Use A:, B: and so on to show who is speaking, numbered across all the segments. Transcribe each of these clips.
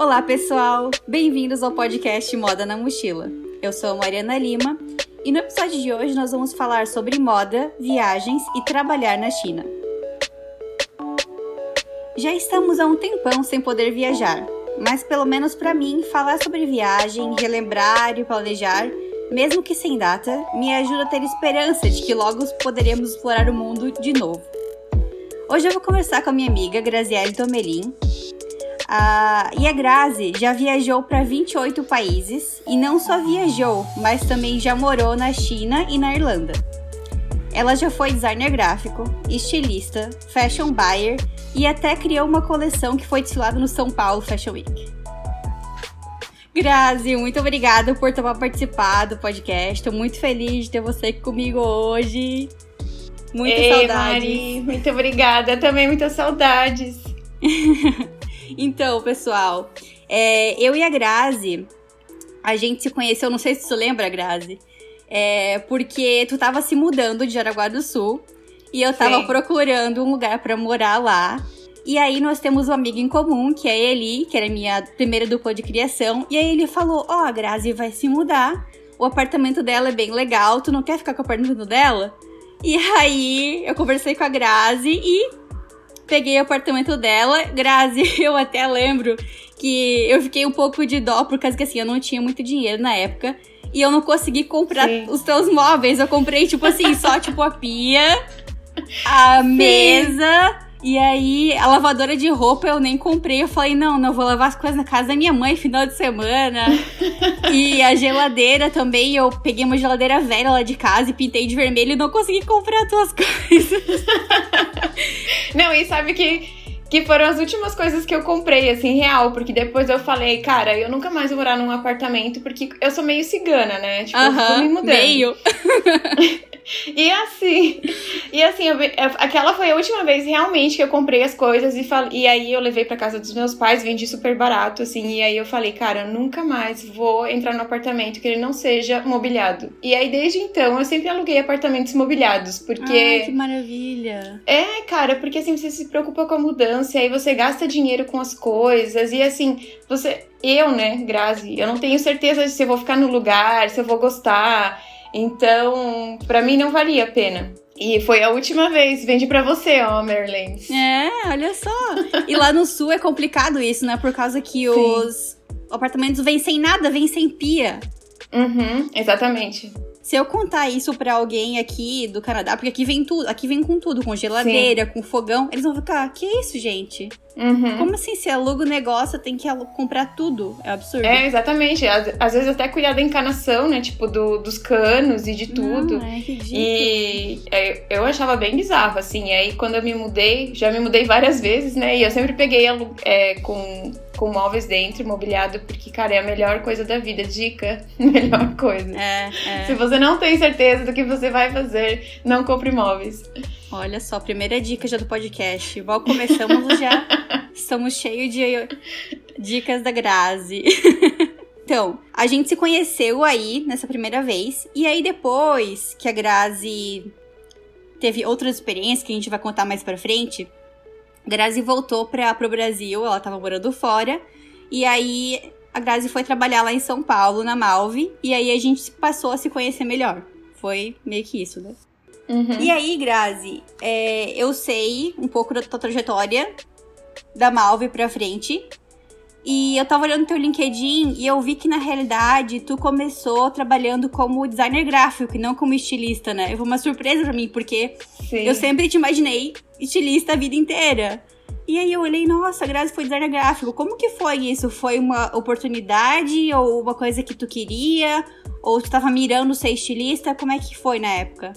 A: Olá, pessoal! Bem-vindos ao podcast Moda na Mochila. Eu sou a Mariana Lima e no episódio de hoje nós vamos falar sobre moda, viagens e trabalhar na China. Já estamos há um tempão sem poder viajar, mas pelo menos para mim, falar sobre viagem, relembrar e planejar, mesmo que sem data, me ajuda a ter esperança de que logo poderemos explorar o mundo de novo. Hoje eu vou conversar com a minha amiga Graziele Tomelin. Ah, e a Grazi já viajou para 28 países e não só viajou, mas também já morou na China e na Irlanda. Ela já foi designer gráfico, estilista, fashion buyer e até criou uma coleção que foi desfilada no São Paulo Fashion Week. Grazi, muito obrigada por ter participado do podcast. Estou muito feliz de ter você aqui comigo hoje.
B: Muitas Ei, saudades. Mari, muito obrigada. Também muitas saudades.
A: então, pessoal, é, eu e a Grazi, a gente se conheceu, não sei se tu lembra, Grazi, é, porque tu tava se mudando de Jaraguá do Sul e eu tava Sim. procurando um lugar para morar lá. E aí nós temos um amigo em comum, que é Eli, que era minha primeira dupla de criação. E aí ele falou: Ó, oh, a Grazi vai se mudar. O apartamento dela é bem legal. Tu não quer ficar com o apartamento dela? E aí eu conversei com a Grazi e peguei o apartamento dela. Grazi, eu até lembro que eu fiquei um pouco de dó, por causa que assim, eu não tinha muito dinheiro na época. E eu não consegui comprar Sim. os teus móveis. Eu comprei, tipo assim, só tipo a pia, a Sim. mesa e aí, a lavadora de roupa eu nem comprei. Eu falei, não, não vou lavar as coisas na casa da minha mãe final de semana. e a geladeira também, eu peguei uma geladeira velha lá de casa e pintei de vermelho e não consegui comprar tuas coisas.
B: não, e sabe que que foram as últimas coisas que eu comprei, assim, real. Porque depois eu falei, cara, eu nunca mais vou morar num apartamento, porque eu sou meio cigana, né?
A: Tipo, uh -huh, eu me mudando. Meio.
B: E assim, e assim, eu, aquela foi a última vez realmente que eu comprei as coisas e, fal, e aí eu levei para casa dos meus pais, vendi super barato, assim, e aí eu falei, cara, eu nunca mais vou entrar no apartamento que ele não seja mobiliado. E aí desde então eu sempre aluguei apartamentos mobiliados, porque.
A: Ai, que maravilha!
B: É, cara, porque assim, você se preocupa com a mudança, e aí você gasta dinheiro com as coisas, e assim, você. Eu, né, Grazi, eu não tenho certeza de se eu vou ficar no lugar, se eu vou gostar. Então, para mim não valia a pena. E foi a última vez. Vendi para você, ó, Merlin.
A: É, olha só. e lá no sul é complicado isso, né? Por causa que Sim. os apartamentos vêm sem nada, vêm sem pia.
B: Uhum, exatamente.
A: Se eu contar isso para alguém aqui do Canadá, porque aqui vem tudo, aqui vem com tudo, com geladeira, Sim. com fogão, eles vão ficar, que isso, gente? Uhum. Como assim? Se aluga o negócio, tem que comprar tudo. É absurdo.
B: É, exatamente. Às, às vezes até cuidar da encanação, né? Tipo, do, dos canos e de tudo.
A: Não, é ridículo.
B: E é, eu achava bem bizarro, assim. E aí, quando eu me mudei, já me mudei várias vezes, né? E eu sempre peguei é, com, com móveis dentro, mobiliado, porque, cara, é a melhor coisa da vida. Dica, melhor coisa.
A: É, é.
B: Se você não tem certeza do que você vai fazer, não compre móveis.
A: Olha só, primeira dica já do podcast. Igual começamos já, estamos cheios de dicas da Grazi. então, a gente se conheceu aí nessa primeira vez. E aí depois que a Grazi teve outras experiências que a gente vai contar mais pra frente, Grazi voltou para pro Brasil, ela tava morando fora. E aí a Grazi foi trabalhar lá em São Paulo, na Malve. E aí a gente passou a se conhecer melhor. Foi meio que isso, né? Uhum. E aí, Grazi, é, eu sei um pouco da tua trajetória da Malve pra frente. E eu tava olhando teu LinkedIn e eu vi que na realidade tu começou trabalhando como designer gráfico e não como estilista, né? Foi uma surpresa pra mim, porque Sim. eu sempre te imaginei estilista a vida inteira. E aí eu olhei, nossa, a Grazi foi designer gráfico. Como que foi isso? Foi uma oportunidade ou uma coisa que tu queria? Ou tu tava mirando ser estilista? Como é que foi na época?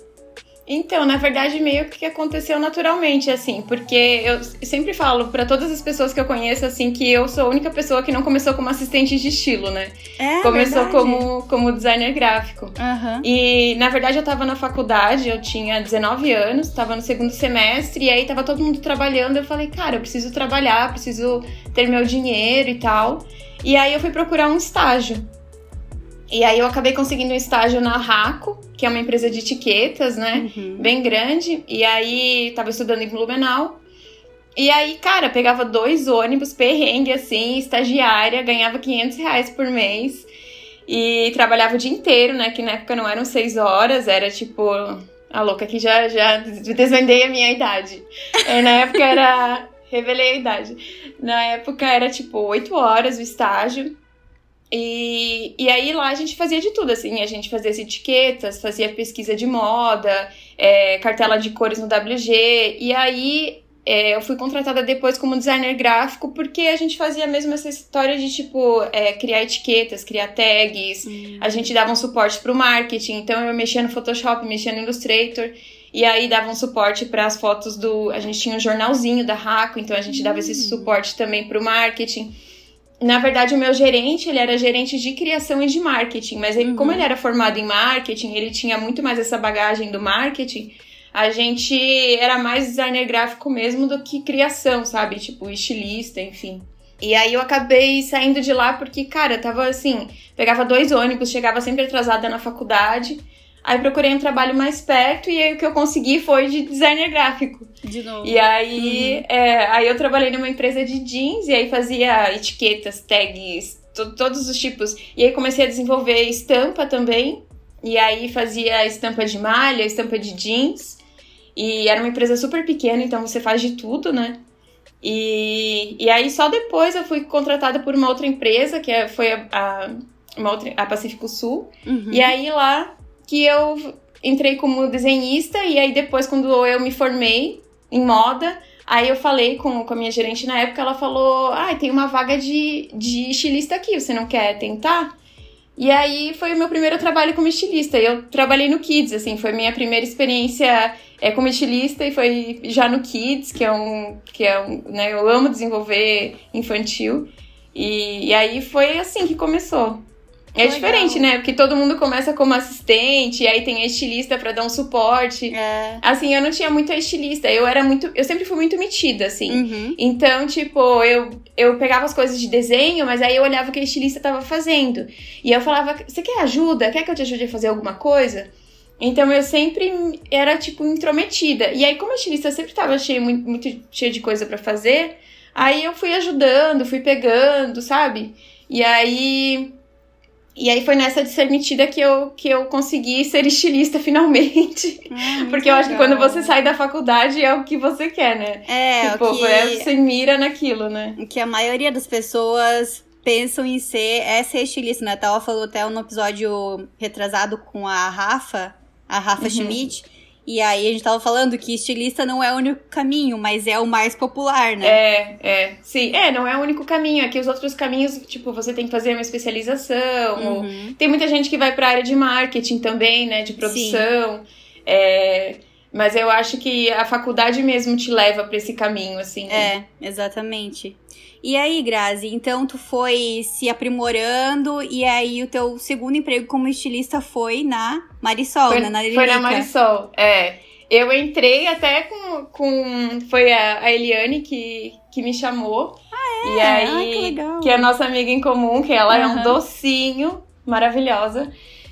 B: Então, na verdade, meio que aconteceu naturalmente, assim, porque eu sempre falo para todas as pessoas que eu conheço, assim, que eu sou a única pessoa que não começou como assistente de estilo, né?
A: É,
B: começou como, como designer gráfico.
A: Uhum.
B: E, na verdade, eu tava na faculdade, eu tinha 19 anos, tava no segundo semestre, e aí tava todo mundo trabalhando. Eu falei, cara, eu preciso trabalhar, preciso ter meu dinheiro e tal. E aí eu fui procurar um estágio. E aí eu acabei conseguindo um estágio na Raco, que é uma empresa de etiquetas, né? Uhum. Bem grande. E aí tava estudando em Blumenau. E aí, cara, pegava dois ônibus, perrengue assim, estagiária, ganhava 500 reais por mês. E trabalhava o dia inteiro, né? Que na época não eram seis horas, era tipo. A louca que já, já desvendei a minha idade. É, na época era. Revelei a idade. Na época era tipo oito horas o estágio. E, e aí lá a gente fazia de tudo, assim, a gente fazia as etiquetas, fazia pesquisa de moda, é, cartela de cores no WG, e aí é, eu fui contratada depois como designer gráfico porque a gente fazia mesmo essa história de tipo é, criar etiquetas, criar tags, uhum. a gente dava um suporte para o marketing, então eu mexia no Photoshop, mexia no Illustrator e aí dava um suporte para as fotos do, a gente tinha um jornalzinho da Raco, então a gente dava esse hum. suporte também para o marketing. Na verdade, o meu gerente, ele era gerente de criação e de marketing, mas ele, uhum. como ele era formado em marketing, ele tinha muito mais essa bagagem do marketing a gente era mais designer gráfico mesmo do que criação, sabe? Tipo, estilista, enfim. E aí eu acabei saindo de lá porque, cara, tava assim, pegava dois ônibus, chegava sempre atrasada na faculdade. Aí procurei um trabalho mais perto e aí o que eu consegui foi de designer gráfico.
A: De novo.
B: E aí, uhum. é, aí eu trabalhei numa empresa de jeans e aí fazia etiquetas, tags, todos os tipos. E aí comecei a desenvolver estampa também. E aí fazia estampa de malha, estampa de jeans. E era uma empresa super pequena, então você faz de tudo, né? E, e aí só depois eu fui contratada por uma outra empresa, que é, foi a, a, uma outra, a Pacífico Sul. Uhum. E aí lá que eu entrei como desenhista, e aí depois, quando eu me formei em moda, aí eu falei com, com a minha gerente na época, ela falou: Ah, tem uma vaga de, de estilista aqui, você não quer tentar? E aí foi o meu primeiro trabalho como estilista. Eu trabalhei no Kids, assim, foi minha primeira experiência é, como estilista e foi já no Kids, que é um. que é um. Né, eu amo desenvolver infantil. E, e aí foi assim que começou. É Legal. diferente, né? Porque todo mundo começa como assistente, e aí tem a estilista para dar um suporte. É. Assim, eu não tinha muito a estilista. Eu era muito. Eu sempre fui muito metida, assim. Uhum. Então, tipo, eu, eu pegava as coisas de desenho, mas aí eu olhava o que a estilista tava fazendo. E eu falava: Você quer ajuda? Quer que eu te ajude a fazer alguma coisa? Então eu sempre era, tipo, intrometida. E aí, como a estilista sempre tava cheia, muito, muito cheia de coisa para fazer, aí eu fui ajudando, fui pegando, sabe? E aí e aí foi nessa de ser metida que eu, que eu consegui ser estilista finalmente. Ah, Porque eu acho que quando você sai da faculdade é o que você quer, né?
A: É,
B: tipo,
A: o que...
B: é, você mira naquilo, né?
A: O que a maioria das pessoas pensam em ser é ser estilista, né? Ela falou até no episódio retrasado com a Rafa, a Rafa uhum. Schmidt, e aí a gente tava falando que estilista não é o único caminho, mas é o mais popular, né?
B: É, é. Sim, é, não é o único caminho. Aqui os outros caminhos, tipo, você tem que fazer uma especialização. Uhum. Tem muita gente que vai pra área de marketing também, né? De produção. É, mas eu acho que a faculdade mesmo te leva para esse caminho, assim.
A: É, exatamente. E aí, Grazi, então tu foi se aprimorando e aí o teu segundo emprego como estilista foi na Marisol,
B: foi,
A: né? Na
B: Foi na Marisol, é. Eu entrei até com. com foi a, a Eliane que, que me chamou.
A: Ah, é?
B: E aí, Ai, que, legal. que é a nossa amiga em comum, que ela uhum. é um docinho, maravilhosa.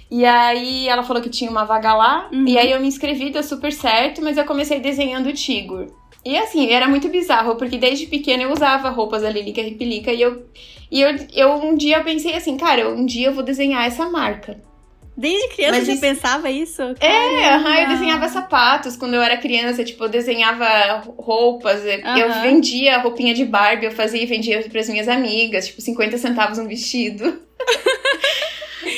B: E aí ela falou que tinha uma vaga lá. Uhum. E aí eu me inscrevi, deu super certo, mas eu comecei desenhando o Tigor. E assim, era muito bizarro, porque desde pequena eu usava roupas da Lilica Ripilica e eu, e eu, eu um dia pensei assim, cara, um dia eu vou desenhar essa marca.
A: Desde criança Mas você isso... pensava isso?
B: É, uhum, eu desenhava sapatos quando eu era criança, tipo, eu desenhava roupas, uhum. eu vendia roupinha de Barbie, eu fazia e vendia para as minhas amigas, tipo, 50 centavos um vestido.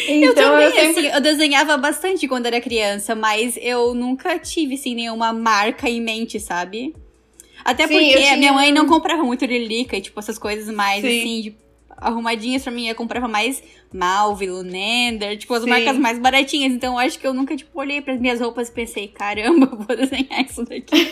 A: Então, eu também, eu, sempre... assim, eu desenhava bastante quando era criança, mas eu nunca tive, assim, nenhuma marca em mente, sabe? Até Sim, porque tinha... minha mãe não comprava muito Lilica e, tipo, essas coisas mais, Sim. assim, de arrumadinhas pra mim. Eu comprava mais Malve, Lunender, tipo, as Sim. marcas mais baratinhas. Então, eu acho que eu nunca, tipo, olhei pras minhas roupas e pensei, caramba, vou desenhar isso daqui.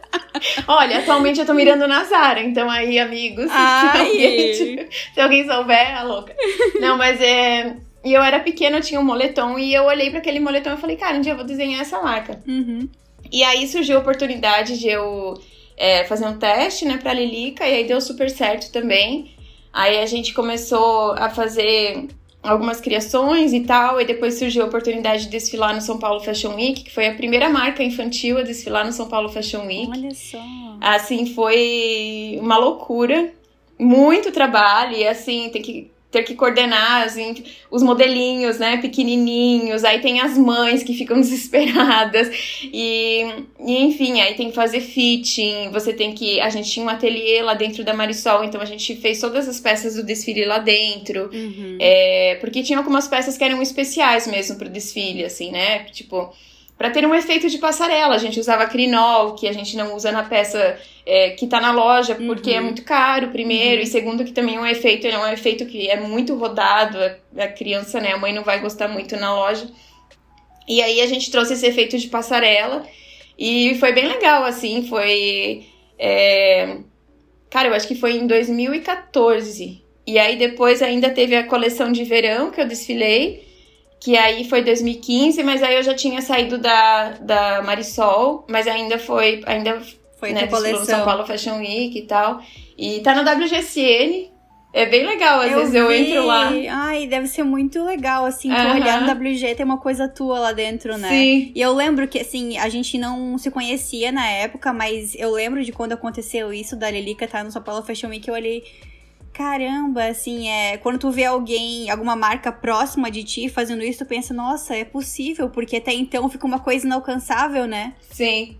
B: Olha, atualmente eu tô mirando na Zara, então aí, amigos, se alguém, se alguém souber, é louca. Não, mas é... E eu era pequena, eu tinha um moletom, e eu olhei para aquele moletom e falei, cara, um dia eu vou desenhar essa marca.
A: Uhum.
B: E aí surgiu a oportunidade de eu é, fazer um teste, né, pra Lilica, e aí deu super certo também. Aí a gente começou a fazer algumas criações e tal, e depois surgiu a oportunidade de desfilar no São Paulo Fashion Week, que foi a primeira marca infantil a desfilar no São Paulo Fashion Week.
A: Olha só.
B: Assim, foi uma loucura, muito trabalho, e assim, tem que ter que coordenar assim, os modelinhos, né, pequenininhos, aí tem as mães que ficam desesperadas e, e, enfim, aí tem que fazer fitting, você tem que, a gente tinha um ateliê lá dentro da Marisol, então a gente fez todas as peças do desfile lá dentro,
A: Uhum.
B: é, porque tinha algumas peças que eram especiais mesmo pro desfile, assim, né, tipo, para ter um efeito de passarela, a gente usava crinol, que a gente não usa na peça é, que tá na loja, porque
A: Uhum.
B: é muito caro, primeiro,
A: Uhum.
B: e segundo que também é um efeito, é um efeito que é muito rodado, a, a criança, né, a mãe não vai gostar muito na loja. E aí a gente trouxe esse efeito de passarela, e foi bem legal, assim, foi... é, Cara, eu acho que foi em 2014. E aí depois ainda teve a coleção de verão que eu desfilei, que aí foi 2015, mas aí eu já tinha saído da, da Marisol, mas ainda foi, ainda
A: Foi
B: né, no
A: coleção.
B: São Paulo Fashion Week e tal. E tá na WGSN, é bem legal, às vezes eu
A: vi.
B: entro lá.
A: Ai, deve ser muito legal, assim, tu
B: Aham.
A: olhar no WG tem uma coisa tua lá dentro, né?
B: Sim.
A: E eu lembro que, assim, a gente não se conhecia na época, mas eu lembro de quando aconteceu isso da Lilica estar no São Paulo Fashion Week, eu olhei. Caramba, assim, é. Quando tu vê alguém, alguma marca próxima de ti fazendo isso, tu pensa, nossa, é possível, porque até então fica uma coisa inalcançável, né?
B: Sim.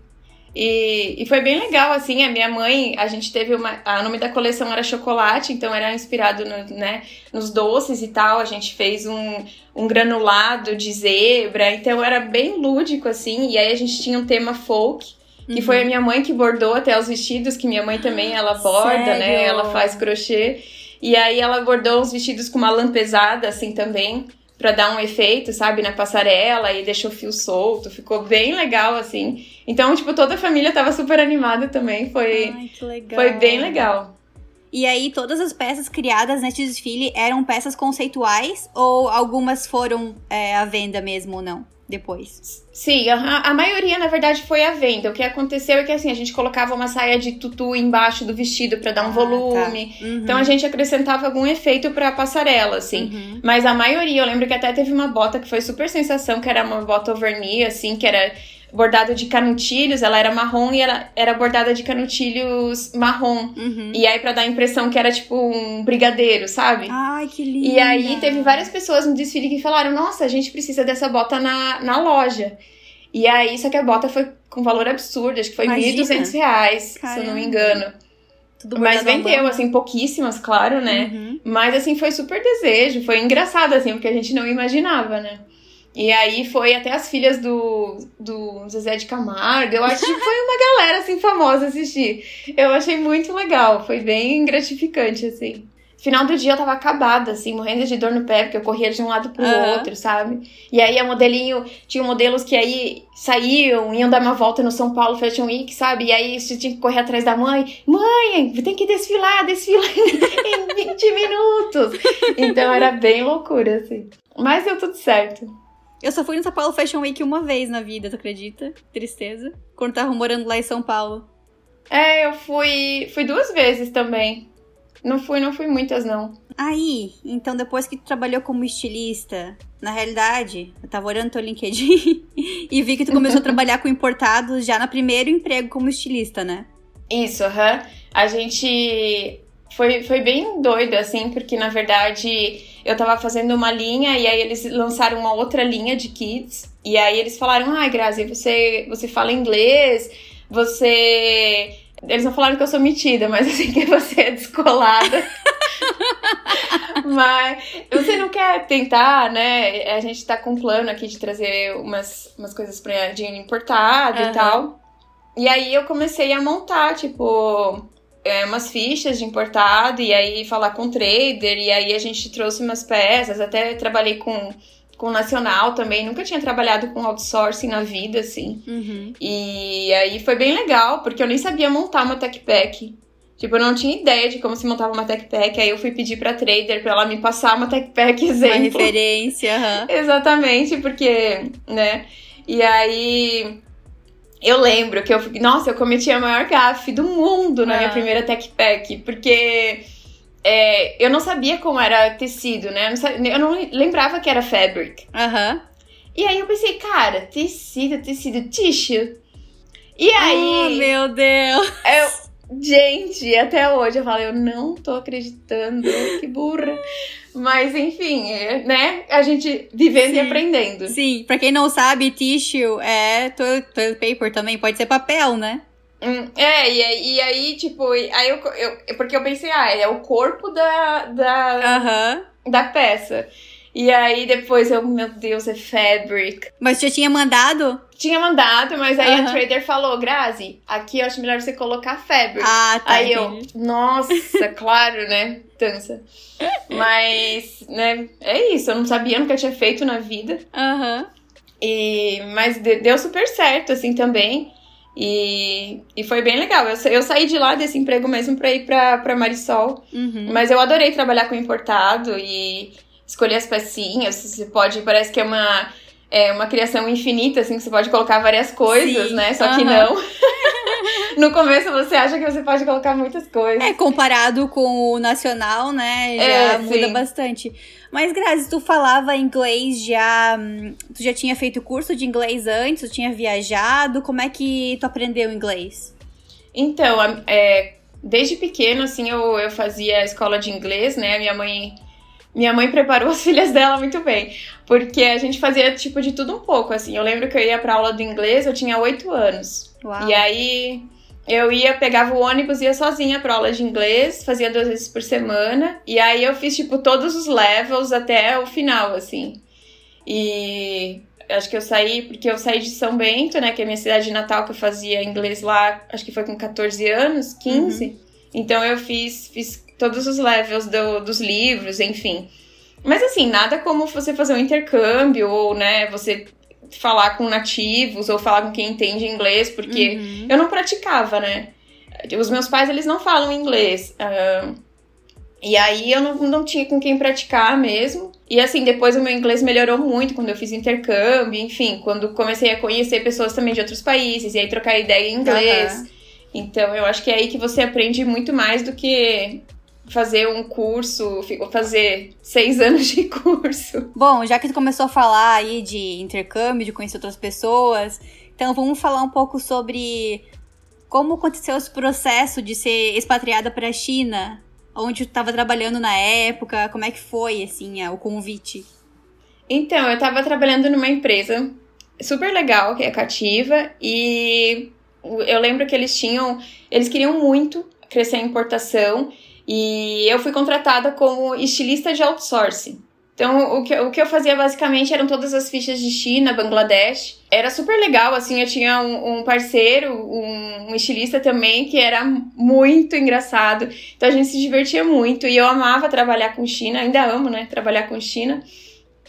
B: E, e foi bem legal, assim, a minha mãe, a gente teve uma. A nome da coleção era chocolate, então era inspirado no, né, nos doces e tal. A gente fez um, um granulado de zebra, então era bem lúdico, assim. E aí a gente tinha um tema folk, que
A: Uhum.
B: foi a minha mãe que bordou até os vestidos, que minha mãe também ela borda,
A: Sério?
B: né? Ela faz crochê. E aí ela bordou os vestidos com uma lã pesada, assim também, pra dar um efeito, sabe, na passarela e deixou o fio solto. Ficou bem legal, assim. Então, tipo, toda a família tava super animada também. Foi,
A: Ai, que legal.
B: foi bem legal.
A: E aí, todas as peças criadas neste desfile eram peças conceituais ou algumas foram é, à venda mesmo ou não? Depois.
B: Sim, a, a maioria, na verdade, foi à venda. O que aconteceu é que, assim, a gente colocava uma saia de tutu embaixo do vestido pra dar um
A: Ah,
B: volume.
A: tá. Uhum.
B: Então, a gente acrescentava algum efeito pra passarela, assim.
A: Uhum.
B: Mas a maioria, eu lembro que até teve uma bota que foi super sensação, que era uma bota overknee, assim, que era bordada de canutilhos, ela era marrom e ela era bordada de canutilhos marrom.
A: Uhum.
B: E aí, pra dar a impressão que era tipo um brigadeiro, sabe?
A: Ai, que lindo.
B: E aí teve várias pessoas no desfile que falaram: Nossa, a gente precisa dessa bota na, na loja. E aí, só que a bota foi com valor absurdo, acho que foi
A: Imagina.
B: 1.200 reais, se eu não
A: Caramba.
B: me engano.
A: Tudo
B: Mas
A: bordado
B: vendeu, assim, pouquíssimas, claro, né?
A: Uhum.
B: Mas assim, foi super desejo, foi engraçado, assim, porque a gente não imaginava, né? E aí foi até as filhas do, do Zezé de Camargo, eu acho que foi uma galera, assim, famosa assistir. Eu achei muito legal, foi bem gratificante, assim. Final do dia eu tava acabada, assim, morrendo de dor no pé, porque eu corria de um lado pro
A: Aham.
B: outro, sabe? E aí a modelinho, tinha modelos que aí saíam, iam dar uma volta no São Paulo Fashion Week, sabe? E aí você tinha que correr atrás da mãe. Mãe, tem que desfilar, desfilar em 20 minutos. Então era bem loucura, assim. Mas deu tudo certo.
A: Eu só fui no São Paulo Fashion Week uma vez na vida, tu acredita? Tristeza. Quando tava morando lá em São Paulo.
B: É, eu fui, fui duas vezes também. Não fui, não fui muitas, não.
A: Aí, então depois que tu trabalhou como estilista, na realidade, eu tava olhando teu LinkedIn e vi que tu começou a trabalhar com importados já no primeiro emprego como estilista, né?
B: Isso, aham. A gente foi, foi bem doido, assim, porque na verdade eu tava fazendo uma linha e aí eles lançaram uma outra linha de kits. E aí eles falaram: ai, Grazi, você, você fala inglês, você. Eles não falaram que eu sou metida, mas assim que você é descolada. mas você não quer tentar, né? A gente tá com um plano aqui de trazer umas, umas coisas pra dinheiro importado
A: Aham.
B: e tal. E aí eu comecei a montar, tipo, é, umas fichas de importado e aí falar com o trader. E aí a gente trouxe umas peças, até trabalhei com, com o nacional também. Nunca tinha trabalhado com outsourcing na vida, assim.
A: Uhum.
B: E aí foi bem legal, porque eu nem sabia montar uma tech pack. Tipo, eu não tinha ideia de como se montava uma tech pack. Aí eu fui pedir pra trader pra ela me passar uma tech pack
A: Uma
B: exemplo.
A: referência, aham.
B: Exatamente, porque, né? E aí eu lembro que eu, nossa, eu cometi a maior gafe do mundo na minha
A: Ah.
B: primeira tech pack, porque é, eu não sabia como era tecido, né? Eu não, sabia, eu não lembrava que era fabric.
A: Aham. Uhum.
B: E aí eu pensei, cara, tecido, tecido, tissue. E aí.
A: Oh, meu Deus!
B: Eu, gente, até hoje eu falo, eu não tô acreditando, que burra. Mas enfim, é, né? A gente vivendo Sim. e aprendendo.
A: Sim, pra quem não sabe, tissue é toilet paper também, pode ser papel, né?
B: Hum, é, e, e, aí, tipo, aí eu, eu, Porque eu pensei, ah, é o corpo da. da,
A: uhum.
B: da peça. E aí depois eu, meu Deus, é fabric.
A: Mas você tinha mandado?
B: Tinha mandado, mas aí uhum. a trader falou, Grazi, aqui eu acho melhor você colocar fabric.
A: Ah, tá.
B: Aí entendi. eu, nossa, claro, né? Dança. Mas, né, é isso. Eu não sabia, nunca tinha feito na vida.
A: Aham. Uhum.
B: E, mas deu super certo, assim, também. E, e foi bem legal. Eu, eu saí de lá desse emprego mesmo pra ir pra, pra Marisol.
A: Uhum.
B: Mas eu adorei trabalhar com importado e escolher as pecinhas. Você pode, parece que é uma, é uma criação infinita, assim, que você pode colocar várias coisas, Sim. né? Só que não. no começo você acha que você pode colocar muitas coisas.
A: É, comparado com o nacional, né? Já é, muda sim. bastante. Mas, Grazi, tu falava inglês já. Hum, tu já tinha feito curso de inglês antes? Tu tinha viajado? Como é que tu aprendeu inglês?
B: Então, é, desde pequeno, assim, eu, eu fazia escola de inglês, né? Minha mãe minha mãe preparou as filhas dela muito bem, porque a gente fazia tipo de tudo um pouco, assim. Eu lembro que eu ia pra aula do inglês, eu tinha oito anos.
A: Uau.
B: E aí eu ia, pegava o ônibus, ia sozinha pra aula de inglês, fazia duas vezes por semana. E aí eu fiz, tipo, todos os levels até o final, assim. E acho que eu saí, porque eu saí de São Bento, né, que é a minha cidade natal, que eu fazia inglês lá, acho que foi com 14 anos, 15. Uhum. Então eu fiz, fiz todos os levels do, dos livros, enfim. Mas assim, nada como você fazer um intercâmbio, ou, né, você falar com nativos, ou falar com quem entende inglês, porque uhum. eu não praticava, né? Os meus pais, eles não falam inglês. Uh, e aí eu não, não tinha com quem praticar mesmo. E assim, depois o meu inglês melhorou muito quando eu fiz intercâmbio, enfim, quando comecei a conhecer pessoas também de outros países, e aí trocar ideia em inglês. Uhum. Então eu acho que é aí que você aprende muito mais do que fazer um curso, fazer seis anos de curso.
A: Bom, já que tu começou a falar aí de intercâmbio, de conhecer outras pessoas, então vamos falar um pouco sobre como aconteceu esse processo de ser expatriada para a China, onde tu estava trabalhando na época, como é que foi assim o convite?
B: Então, eu estava trabalhando numa empresa super legal, que é Cativa, e eu lembro que eles tinham, eles queriam muito crescer a importação e eu fui contratada como estilista de outsourcing. Então, o que, o que eu fazia basicamente eram todas as fichas de China, Bangladesh. Era super legal, assim, eu tinha um, um parceiro, um, um, estilista também, que era muito engraçado. Então, a gente se divertia muito e eu amava trabalhar com China, ainda amo, né, trabalhar com China.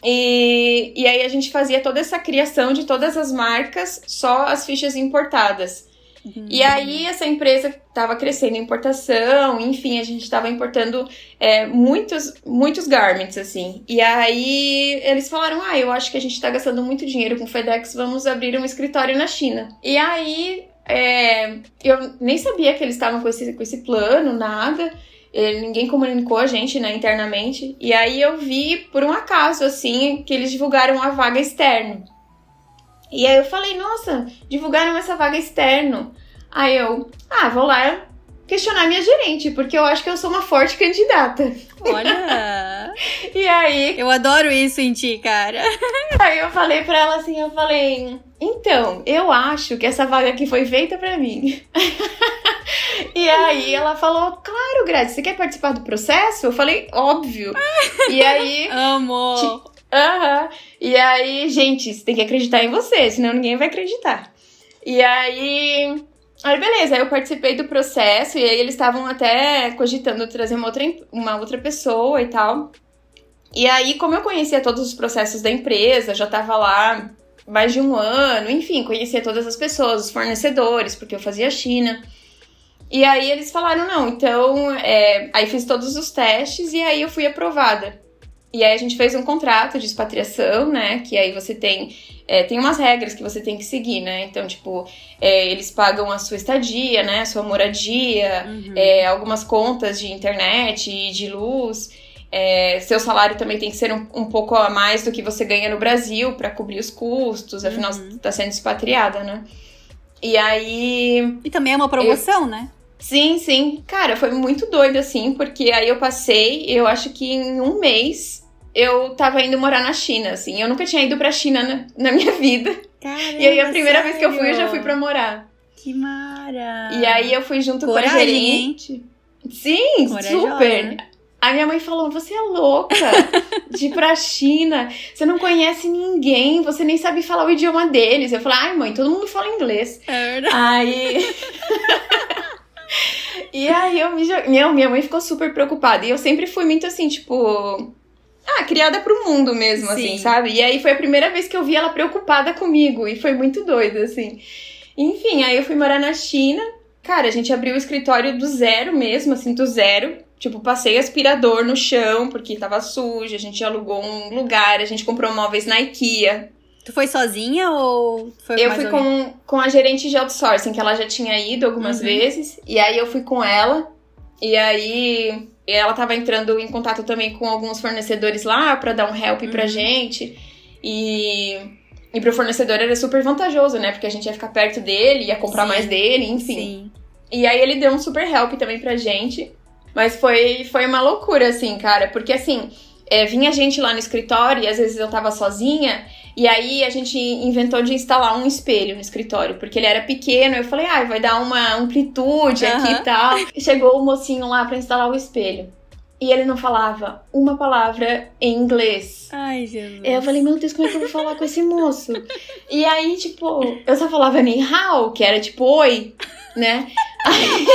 B: E, e aí a gente fazia toda essa criação de todas as marcas, só as fichas importadas. Uhum. E aí essa empresa estava crescendo em importação, enfim, a gente estava importando é, muitos, muitos garments, assim. E aí eles falaram, ah, eu acho que a gente está gastando muito dinheiro com FedEx, vamos abrir um escritório na China. E aí é, eu nem sabia que eles estavam com esse, com esse plano, nada. É, ninguém comunicou a gente, né, internamente. E aí eu vi, por um acaso, assim, que eles divulgaram a vaga externa. E aí eu falei, nossa, divulgaram essa vaga externo. Aí eu, ah, vou lá questionar minha gerente, porque eu acho que eu sou uma forte candidata.
A: Olha!
B: e aí.
A: Eu adoro isso em ti, cara.
B: aí eu falei pra ela assim: eu falei, então, eu acho que essa vaga aqui foi feita pra mim. e aí ela falou: claro, Grazi, você quer participar do processo? Eu falei, óbvio. e aí.
A: Amo!
B: Aham. Uhum. E aí, gente, você tem que acreditar em você, senão ninguém vai acreditar. E aí. Aí, beleza, aí eu participei do processo e aí eles estavam até cogitando trazer uma outra, uma outra pessoa e tal. E aí, como eu conhecia todos os processos da empresa, já tava lá mais de um ano, enfim, conhecia todas as pessoas, os fornecedores, porque eu fazia China. E aí eles falaram, não, então. É... Aí fiz todos os testes e aí eu fui aprovada. E aí a gente fez um contrato de expatriação, né? Que aí você tem. É, tem umas regras que você tem que seguir, né? Então, tipo, é, eles pagam a sua estadia, né? A sua moradia, uhum. é, algumas contas de internet e de luz. É, seu salário também tem que ser um, um, pouco a mais do que você ganha no Brasil para cobrir os custos, afinal uhum. você tá sendo expatriada, né? E aí.
A: E também é uma promoção, eu... né?
B: Sim, sim. Cara, foi muito doido, assim, porque aí eu passei, eu acho que em um mês eu tava indo morar na China, assim. Eu nunca tinha ido pra China na, na minha vida.
A: Caramba,
B: e aí a primeira sério? vez que eu fui, eu já fui pra morar.
A: Que mara!
B: E aí eu fui junto
A: Coragem,
B: com a gerente. Hein? Sim, Corajosa. super. A minha mãe falou: Você é louca de ir pra China, você não conhece ninguém, você nem sabe falar o idioma deles. Eu falei: Ai, mãe, todo mundo fala inglês.
A: É verdade.
B: Aí. e aí eu me joguei. Minha, minha mãe ficou super preocupada. E eu sempre fui muito assim, tipo. Ah, criada pro mundo mesmo, assim, Sim. assim, sabe? E aí foi a primeira vez que eu vi ela preocupada comigo. E foi muito doido, assim. Enfim, aí eu fui morar na China. Cara, a gente abriu o escritório do zero mesmo, assim, do zero. Tipo, passei aspirador no chão porque tava sujo. A gente alugou um lugar, a gente comprou móveis na IKEA.
A: Tu foi sozinha ou foi
B: Eu fui com, com a gerente de outsourcing, que ela já tinha ido algumas uhum. vezes. E aí eu fui com ela. E aí ela tava entrando em contato também com alguns fornecedores lá para dar um help uhum. pra gente. E, e pro fornecedor era super vantajoso, né? Porque a gente ia ficar perto dele, ia comprar Sim. mais dele, enfim. Sim. E aí ele deu um super help também pra gente. Mas foi, foi uma loucura, assim, cara. Porque assim, é, vinha gente lá no escritório e às vezes eu tava sozinha. E aí a gente inventou de instalar um espelho no escritório, porque ele era pequeno. Eu falei, ah, vai dar uma amplitude aqui e tal. Chegou o mocinho lá para instalar o espelho. E ele não falava uma palavra em inglês.
A: Ai, Jesus.
B: Eu falei, meu Deus, como é que eu vou falar com esse moço? e aí, tipo, eu só falava nem how, que era tipo oi, né? Aí,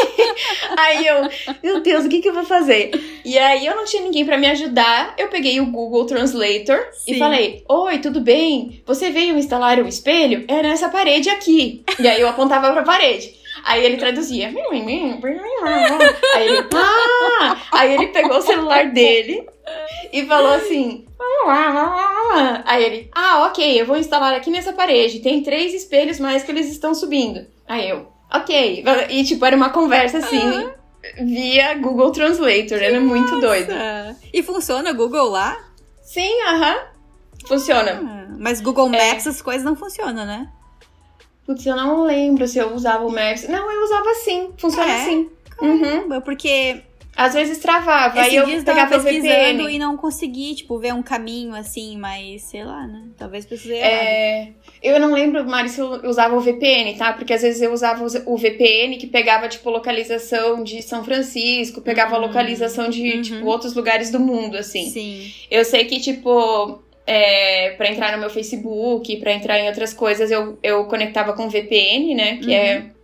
B: aí, eu, meu Deus, o que, que eu vou fazer? E aí eu não tinha ninguém para me ajudar. Eu peguei o Google Translator Sim. e falei: Oi, tudo bem? Você veio instalar o espelho? É nessa parede aqui. E aí eu apontava pra parede. Aí ele traduzia. Aí ele, ah! Aí ele pegou o celular dele e falou assim. Aí ele, ah, ok, eu vou instalar aqui nessa parede. Tem três espelhos mais que eles estão subindo. Aí eu, ok. E tipo, era uma conversa assim. Uhum. Via Google Translator, que era nossa. muito doido.
A: E funciona o Google lá?
B: Sim, aham. Uh -huh. Funciona.
A: Ah, mas Google Maps, é. essas coisas não funcionam, né?
B: Putz, eu não lembro se eu usava o Maps. Não, eu usava sim. Funciona é? assim.
A: Caramba, uhum. porque
B: às vezes travava, aí eu pegava o VPN.
A: e não consegui, tipo, ver um caminho assim, mas sei lá, né? Talvez precisei
B: é... Eu não lembro, Mari, se eu usava o VPN, tá? Porque às vezes eu usava o VPN que pegava, tipo, localização de São Francisco, pegava uhum. localização de, uhum. tipo, outros lugares do mundo, assim.
A: Sim.
B: Eu sei que, tipo, é, para entrar no meu Facebook, para entrar em outras coisas, eu, eu conectava com VPN, né? Que é uhum. é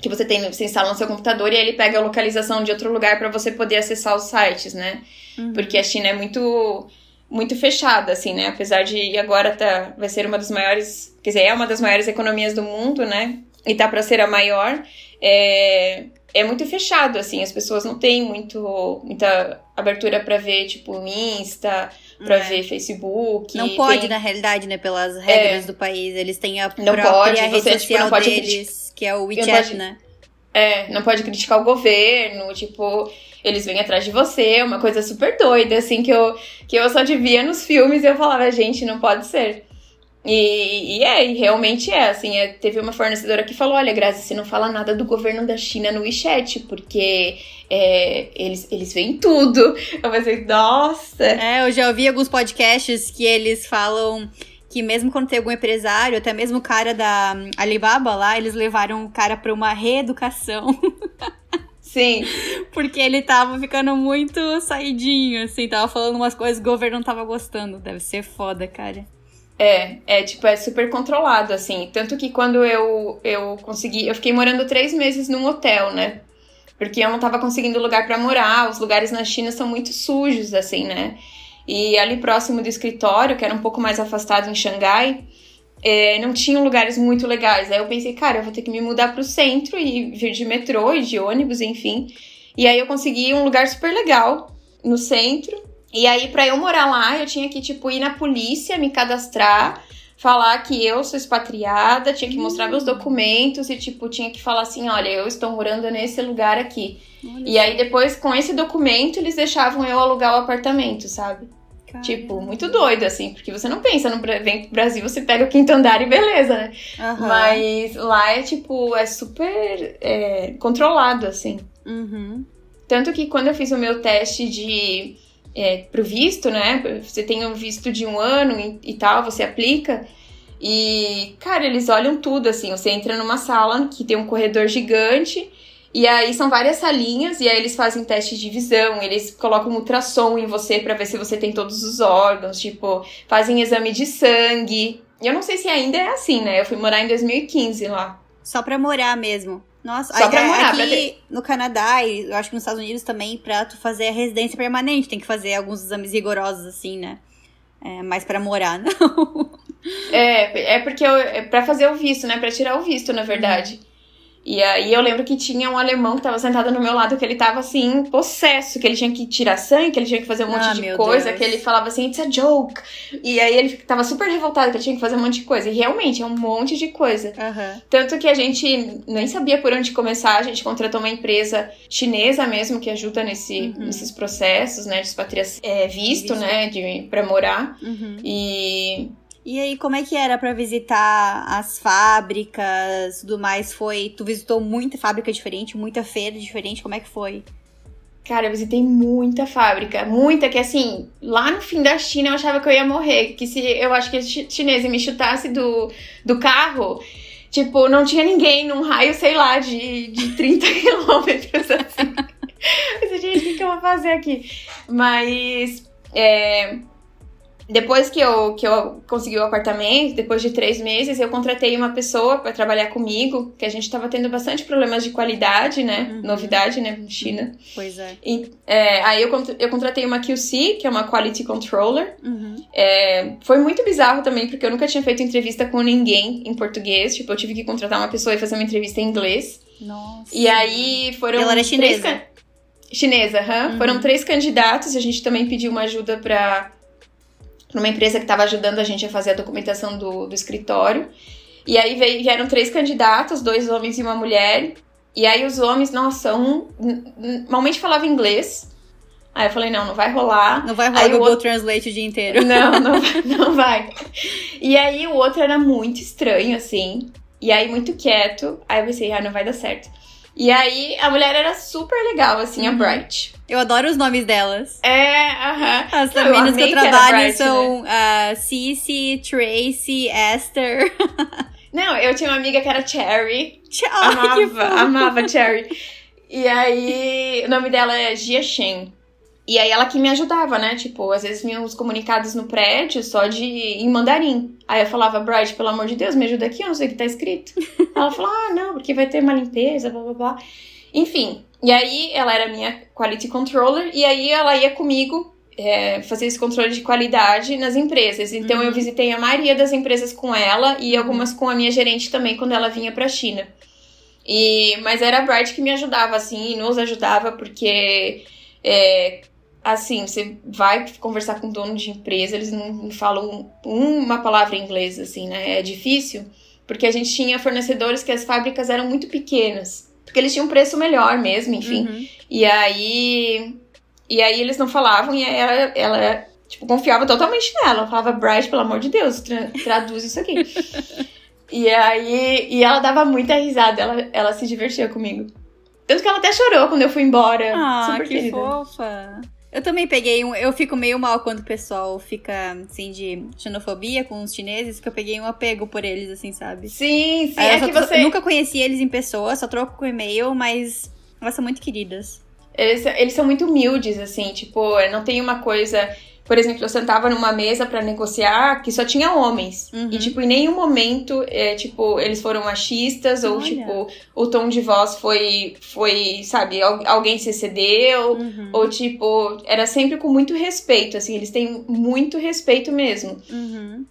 B: que você tem, você instala no seu computador e ele pega a localização de outro lugar para você poder acessar os sites, né? Uhum. Porque a China é muito muito fechada, assim, né? Apesar de agora tá, vai ser uma das maiores, quer dizer, é uma das maiores economias do mundo, né? E tá para ser a maior. É, é muito fechado, assim, as pessoas não têm muito, muita abertura para ver, tipo, Insta, para é. ver Facebook.
A: Não pode,
B: tem...
A: na realidade, né, pelas regras é. do país. Eles têm a
B: não
A: própria
B: pode,
A: rede
B: você,
A: social
B: tipo, não pode
A: deles, que é o WeChat, pode... né?
B: É, não pode criticar o governo, tipo, eles vêm atrás de você, uma coisa super doida, assim, que eu, que eu só devia nos filmes e eu falava, gente, não pode ser. E, e é, e realmente é, assim, é, teve uma fornecedora que falou, olha, Grazi, você não fala nada do governo da China no WeChat, porque é, eles, eles veem tudo. Eu pensei, nossa!
A: É, eu já ouvi alguns podcasts que eles falam que mesmo quando tem algum empresário, até mesmo o cara da Alibaba lá, eles levaram o cara para uma reeducação.
B: Sim.
A: Porque ele tava ficando muito saidinho, assim, tava falando umas coisas que o governo não tava gostando. Deve ser foda, cara.
B: É, é tipo, é super controlado, assim. Tanto que quando eu, eu consegui. Eu fiquei morando três meses num hotel, né? Porque eu não tava conseguindo lugar para morar. Os lugares na China são muito sujos, assim, né? E ali próximo do escritório, que era um pouco mais afastado em Xangai, é, não tinham lugares muito legais. Aí eu pensei, cara, eu vou ter que me mudar pro centro e vir de metrô e de ônibus, enfim. E aí eu consegui um lugar super legal no centro E aí, pra eu morar lá, eu tinha que, tipo, ir na polícia, me cadastrar, falar que eu sou expatriada, tinha que mostrar meus documentos e, tipo, tinha que falar assim: olha, eu estou morando nesse lugar aqui.
A: Olha
B: E aí, depois, com esse documento, eles deixavam eu alugar o apartamento, sabe?
A: Caramba.
B: Tipo, muito doido, assim, porque você não pensa no vem pro Brasil, você pega o quinto andar e beleza, né?
A: Aham.
B: Mas lá é, tipo, é super é, controlado, assim.
A: Uhum.
B: Tanto que quando eu fiz o meu teste de é, pro visto, né? Você tem um visto de um ano e, e tal, você aplica. E, cara, eles olham tudo, assim. Você entra numa sala que tem um corredor gigante. E aí são várias salinhas, e aí eles fazem teste de visão, eles colocam ultrassom em você pra ver se você tem todos os órgãos, tipo, fazem exame de sangue. E eu não sei se ainda é assim, né? Eu fui morar em 2015 lá.
A: Só pra morar mesmo. Nossa,
B: Só
A: aí,
B: pra morar,
A: aqui
B: pra ter-
A: no Canadá e eu acho que nos Estados Unidos também, pra tu fazer a residência permanente, tem que fazer alguns exames rigorosos, assim, né? É, mas pra morar, não.
B: É, é porque eu, é pra fazer o visto, né? Pra tirar o visto, na verdade. E aí eu lembro que tinha um alemão que tava sentado no meu lado, que ele tava assim, possesso, que ele tinha que tirar sangue, que ele tinha que fazer um monte
A: Ah,
B: de coisa,
A: Deus.
B: que ele falava assim, it's a joke. E aí ele tava super revoltado, que ele tinha que fazer um monte de coisa. E realmente, é um monte de coisa.
A: Aham.
B: Tanto que a gente nem sabia por onde começar, a gente contratou uma empresa chinesa mesmo que ajuda nesse,
A: Uhum.
B: nesses processos, né, de expatriação, é, visto,
A: Visto.
B: né, de, pra morar.
A: Uhum.
B: E
A: E aí, como é que era pra visitar as fábricas, tudo mais? Foi, tu visitou muita fábrica diferente, muita feira diferente, como é que foi?
B: Cara, eu visitei muita fábrica, muita que assim, lá no fim da China eu achava que eu ia morrer, que se eu acho que esse chinês me chutasse do, do carro, tipo, não tinha ninguém num raio, sei lá, de, de 30 quilômetros, assim. Disse, gente, o que, que eu vou fazer aqui? Mas, é, depois que eu, que eu consegui o apartamento, depois de três meses, eu contratei uma pessoa para trabalhar comigo, que a gente tava tendo bastante problemas de qualidade, né?
A: Uhum.
B: Novidade, né? China.
A: Pois é.
B: E, é, aí eu, eu contratei uma QC, que é uma Quality Controller.
A: Uhum.
B: É, foi muito bizarro também, porque eu nunca tinha feito entrevista com ninguém em português. Tipo, eu tive que contratar uma pessoa e fazer uma entrevista em inglês.
A: Nossa.
B: E aí foram.
A: Ela era
B: três
A: chinesa?
B: can- Chinesa, aham.
A: Uhum.
B: Foram três candidatos. A gente também pediu uma ajuda pra, pra uma empresa que estava ajudando a gente a fazer a documentação do, do escritório. E aí veio, vieram três candidatos, dois homens e uma mulher. E aí os homens, nossa, um normalmente falava inglês. Aí eu falei, não, não vai rolar.
A: Não vai rolar
B: Aí o
A: Google
B: outro-
A: Translate o dia inteiro.
B: Não, não vai, não vai. E aí o outro era muito estranho, assim. E aí muito quieto. Aí eu pensei, ah, não vai dar certo. E aí a mulher era super legal, assim, a
A: Uhum.
B: Bright.
A: Eu adoro os nomes delas.
B: É, aham.
A: As
B: Não, eu
A: meninas que eu trabalho
B: Bright, né?
A: são ah, Cici, Tracy, Esther.
B: Não, eu tinha uma amiga que era Cherry. Amava, amava Cherry. E aí, o nome dela é Gia Shen. E aí ela que me ajudava, né? Tipo, às vezes vinham os comunicados no prédio só de em mandarim. Aí eu falava, Bright, pelo amor de Deus, me ajuda aqui, eu não sei o que tá escrito. ela falou, ah, não, porque vai ter uma limpeza, blá blá blá. Enfim, e aí ela era minha quality controller, e aí ela ia comigo é, fazer esse controle de qualidade nas empresas. Então
A: Uhum.
B: eu visitei a maioria das empresas com ela e algumas com a minha gerente também quando ela vinha pra China. E, mas era a Bright que me ajudava, assim, e nos ajudava, porque é, assim, você vai conversar com dono de empresa, eles não falam uma palavra em inglês, assim, né? É difícil, porque a gente tinha fornecedores que as fábricas eram muito pequenas. Porque eles tinham um preço melhor mesmo, enfim.
A: Uhum.
B: E aí. E aí eles não falavam, e ela, ela tipo, confiava totalmente nela. Ela falava, Bright, pelo amor de Deus, tra- traduz isso aqui. e aí. E ela dava muita risada, ela, ela se divertia comigo. Tanto que ela até chorou quando eu fui embora.
A: Ah,
B: Super
A: que
B: querida.
A: fofa. Eu também peguei um. Eu fico meio mal quando o pessoal fica, assim, de xenofobia com os chineses, que eu peguei um apego por eles, assim, sabe?
B: Sim, sim, é que você.
A: nunca conheci eles em pessoa, só troco com e-mail, mas elas são muito queridas.
B: Eles, eles são muito humildes, assim, tipo, não tem uma coisa. Por exemplo, eu sentava numa mesa pra negociar que só tinha homens.
A: Uhum.
B: E, tipo, em nenhum momento, é, tipo, eles foram machistas ou,
A: Olha.
B: tipo, o tom de voz foi, foi sabe, al- alguém se excedeu.
A: Uhum.
B: Ou, tipo, era sempre com muito respeito, assim, eles têm muito respeito mesmo.
A: Uhum.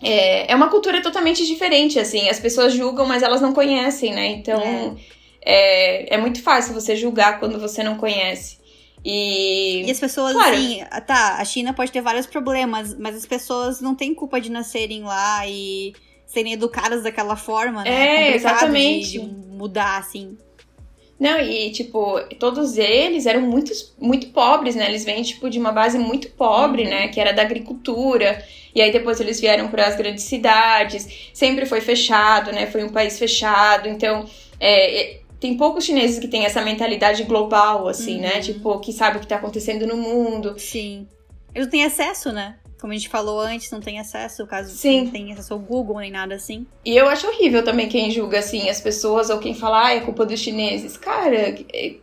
B: É, é uma cultura totalmente diferente, assim, as pessoas julgam, mas elas não conhecem, né? Então, é, é muito fácil você julgar quando você não conhece. E,
A: E as pessoas,
B: Claro.
A: assim, tá, a China pode ter vários problemas, mas as pessoas não têm culpa de nascerem lá e serem educadas daquela forma, né?
B: É, exatamente.
A: De, de mudar, assim.
B: Não, e tipo, todos eles eram muito, muito pobres, né? Eles vêm, tipo, de uma base muito pobre, né? Que era da agricultura. E aí depois eles vieram para as grandes cidades. Sempre foi fechado, né? Foi um país fechado. Então, é, tem poucos chineses que têm essa mentalidade global, assim, né?
A: Uhum.
B: Tipo, que sabe o que tá acontecendo no mundo.
A: Sim. Eles não têm acesso, né? Como a gente falou antes, não tem acesso, caso
B: Sim.
A: não tenha acesso ao Google nem nada assim.
B: E eu acho horrível também quem julga, assim, as pessoas ou quem fala, ah, é culpa dos chineses. Cara, é-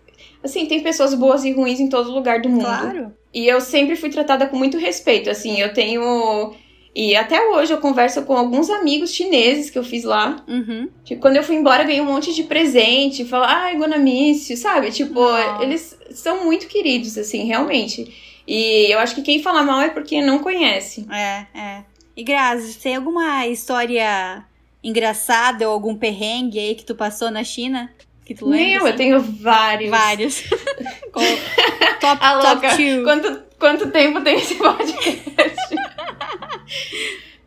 B: assim, tem pessoas boas e ruins em todo lugar do mundo.
A: Claro.
B: E eu sempre fui tratada com muito respeito, assim, eu tenho. E até hoje eu converso com alguns amigos chineses que eu fiz lá.
A: Uhum.
B: Tipo, quando eu fui embora, eu ganhei um monte de presente. Fala, ai, Gonamício, sabe? Tipo,
A: Ah.
B: eles são muito queridos, assim, realmente. E eu acho que quem fala mal é porque não conhece.
A: É, é. E Grazi, tem alguma história engraçada ou algum perrengue aí que tu passou na China? Que tu lembra?
B: Meu, eu
A: assim?
B: tenho vários.
A: Vários. Top,
B: A
A: top
B: louca.
A: two.
B: Quanto, quanto tempo tem esse podcast?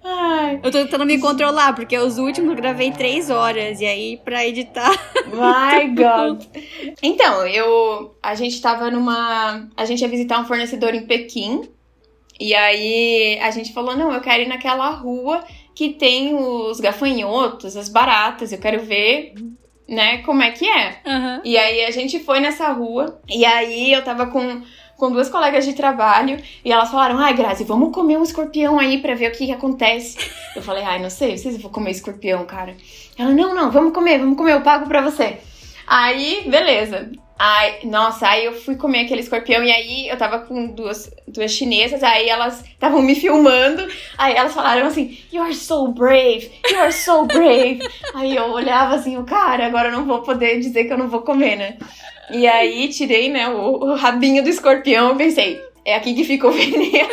B: Ai,
A: Eu tô tentando me controlar, porque os últimos eu gravei três horas. E aí, pra editar.
B: my God. Então, eu. A gente tava numa. A gente ia visitar um fornecedor em Pequim. E aí a gente falou: não, eu quero ir naquela rua que tem os gafanhotos, as baratas. Eu quero ver, né, como é que é.
A: Aham.
B: E aí a gente foi nessa rua, e aí eu tava com, com duas colegas de trabalho, e elas falaram, ai, Grazi, vamos comer um escorpião aí pra ver o que, que acontece. Eu falei, ai, não sei, não sei se eu vou comer escorpião, cara. Ela, não, não, vamos comer, vamos comer, eu pago pra você. Aí, beleza. Ai, nossa, aí eu fui comer aquele escorpião e aí eu tava com duas, duas chinesas, aí elas estavam me filmando, aí elas falaram assim, You are so brave, you are so brave. aí eu olhava assim, o cara, agora eu não vou poder dizer que eu não vou comer, né? E aí tirei, né, o, o rabinho do escorpião e pensei, é aqui que fica o veneno.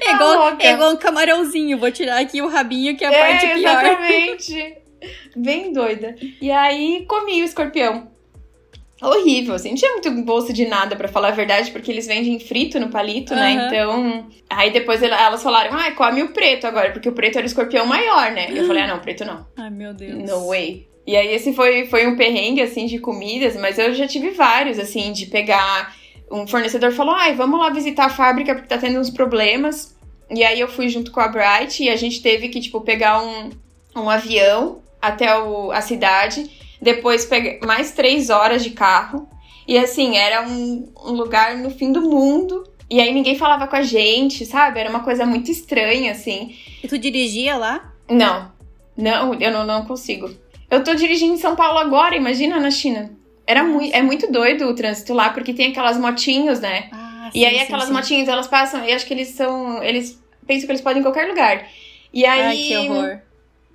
A: É igual, é igual um camarãozinho. Vou tirar aqui o rabinho, que é a parte
B: é,
A: pior.
B: exatamente. Bem doida. E aí comi o escorpião. Horrível, assim, não tinha muito gosto de nada, pra falar a verdade, porque eles vendem frito no palito, né?
A: Aham.
B: Então. Aí depois ela- elas falaram, ah, come o preto agora, porque o preto era o escorpião maior, né? Eu falei, ah, não, preto não.
A: Ai, meu Deus.
B: No way. E aí esse foi, foi um perrengue, assim, de comidas, mas eu já tive vários, assim, de pegar... Um fornecedor falou, ai, vamos lá visitar a fábrica porque tá tendo uns problemas. E aí eu fui junto com a Bright e a gente teve que, tipo, pegar um, um avião até o, a cidade. Depois pegar mais três horas de carro. E assim, era um, um lugar no fim do mundo. E aí ninguém falava com a gente, sabe? Era uma coisa muito estranha, assim.
A: E tu dirigia lá?
B: Não, não, eu não, não consigo. Eu tô dirigindo em São Paulo agora, imagina na China. Era muito, é muito doido o trânsito lá, porque tem aquelas motinhos, né?
A: Ah,
B: e
A: sim,
B: aí
A: sim,
B: aquelas
A: sim.
B: motinhas, elas passam, e acho que eles são. Eles pensam que eles podem em qualquer lugar. E aí.
A: Ai, que horror.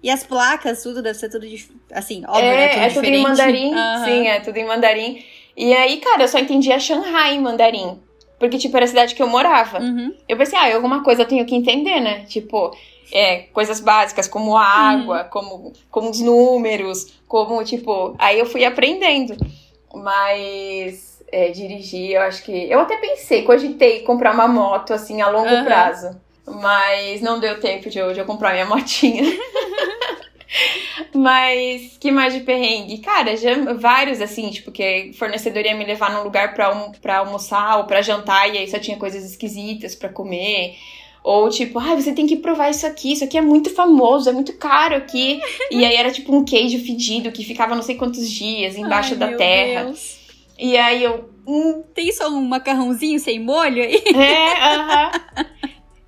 A: E as placas, tudo deve ser tudo dif- assim, óbvio, né?
B: É,
A: Tudo
B: é tudo em
A: diferente.
B: mandarim.
A: Aham.
B: Sim, é tudo em mandarim. E aí, cara, eu só entendia Shanghai em mandarim. Porque, tipo, era a cidade que eu morava.
A: Uhum.
B: Eu pensei, ah, alguma coisa eu tenho que entender, né? Tipo, é, coisas básicas como
A: Uhum.
B: água, como, como os números, como, tipo. Aí eu fui aprendendo. Mas é, dirigir, eu acho que. Eu até pensei, cogitei comprar uma moto, assim, a longo
A: Aham.
B: prazo. Mas não deu tempo de eu, de eu comprar minha motinha. Mas que mais de perrengue? Cara, já vários assim, tipo, que fornecedor ia me levar num lugar pra, almo- pra almoçar ou pra jantar e aí só tinha coisas esquisitas pra comer. Ou tipo, ah, você tem que provar isso aqui, isso aqui é muito famoso, é muito caro aqui. e aí era tipo um queijo fedido que ficava não sei quantos dias embaixo
A: Ai,
B: da
A: meu
B: terra.
A: Deus.
B: E aí eu, hum,
A: Tem só um macarrãozinho sem molho aí?
B: é, aham.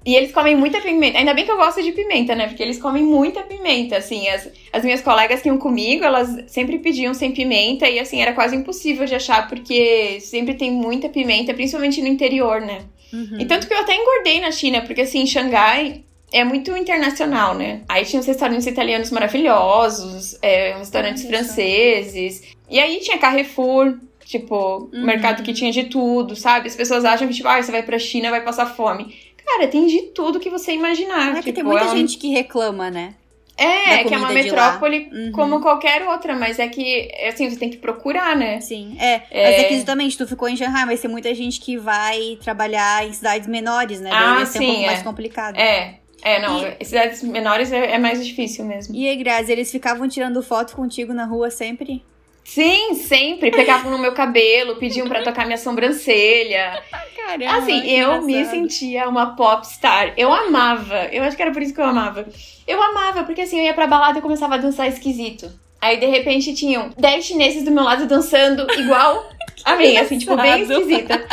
B: E eles comem muita pimenta. Ainda bem que eu gosto de pimenta, né? Porque eles comem muita pimenta. Assim, as, as minhas colegas que iam comigo, elas sempre pediam sem pimenta. E assim, era quase impossível de achar, porque sempre tem muita pimenta, principalmente no interior, né?
A: Uhum.
B: E tanto que eu até engordei na China, porque assim, Xangai é muito internacional, né? Aí tinha os restaurantes italianos maravilhosos, é, restaurantes franceses. E aí tinha Carrefour, tipo,
A: Uhum.
B: mercado que tinha de tudo, sabe? As pessoas acham que, tipo, ah, você vai pra China, vai passar fome. Cara, tem de tudo que você imaginar.
A: É que
B: tipo,
A: tem muita
B: é um-
A: gente que reclama, né?
B: É, que é uma metrópole uhum. como qualquer outra, mas é que, assim, você tem que procurar, né?
A: Sim, é. é. Mas é que justamente tu ficou em Shanghai, mas tem muita gente que vai trabalhar em cidades menores, né?
B: Ah,
A: Daí
B: sim,
A: é um pouco
B: é.
A: mais complicado.
B: É, é, não. E... Cidades menores é, é, mais difícil mesmo.
A: E aí, Grazi, eles ficavam tirando foto contigo na rua sempre?
B: Sim, sempre. Pegavam no meu cabelo, pediam para tocar minha sobrancelha.
A: Caramba,
B: assim, eu me sentia uma popstar. Eu amava. Eu acho que era por isso que eu amava. Eu amava, porque assim, eu ia pra balada e começava a dançar esquisito. Aí, de repente, tinham 10 chineses do meu lado dançando igual a mim, assim, tipo, bem esquisita.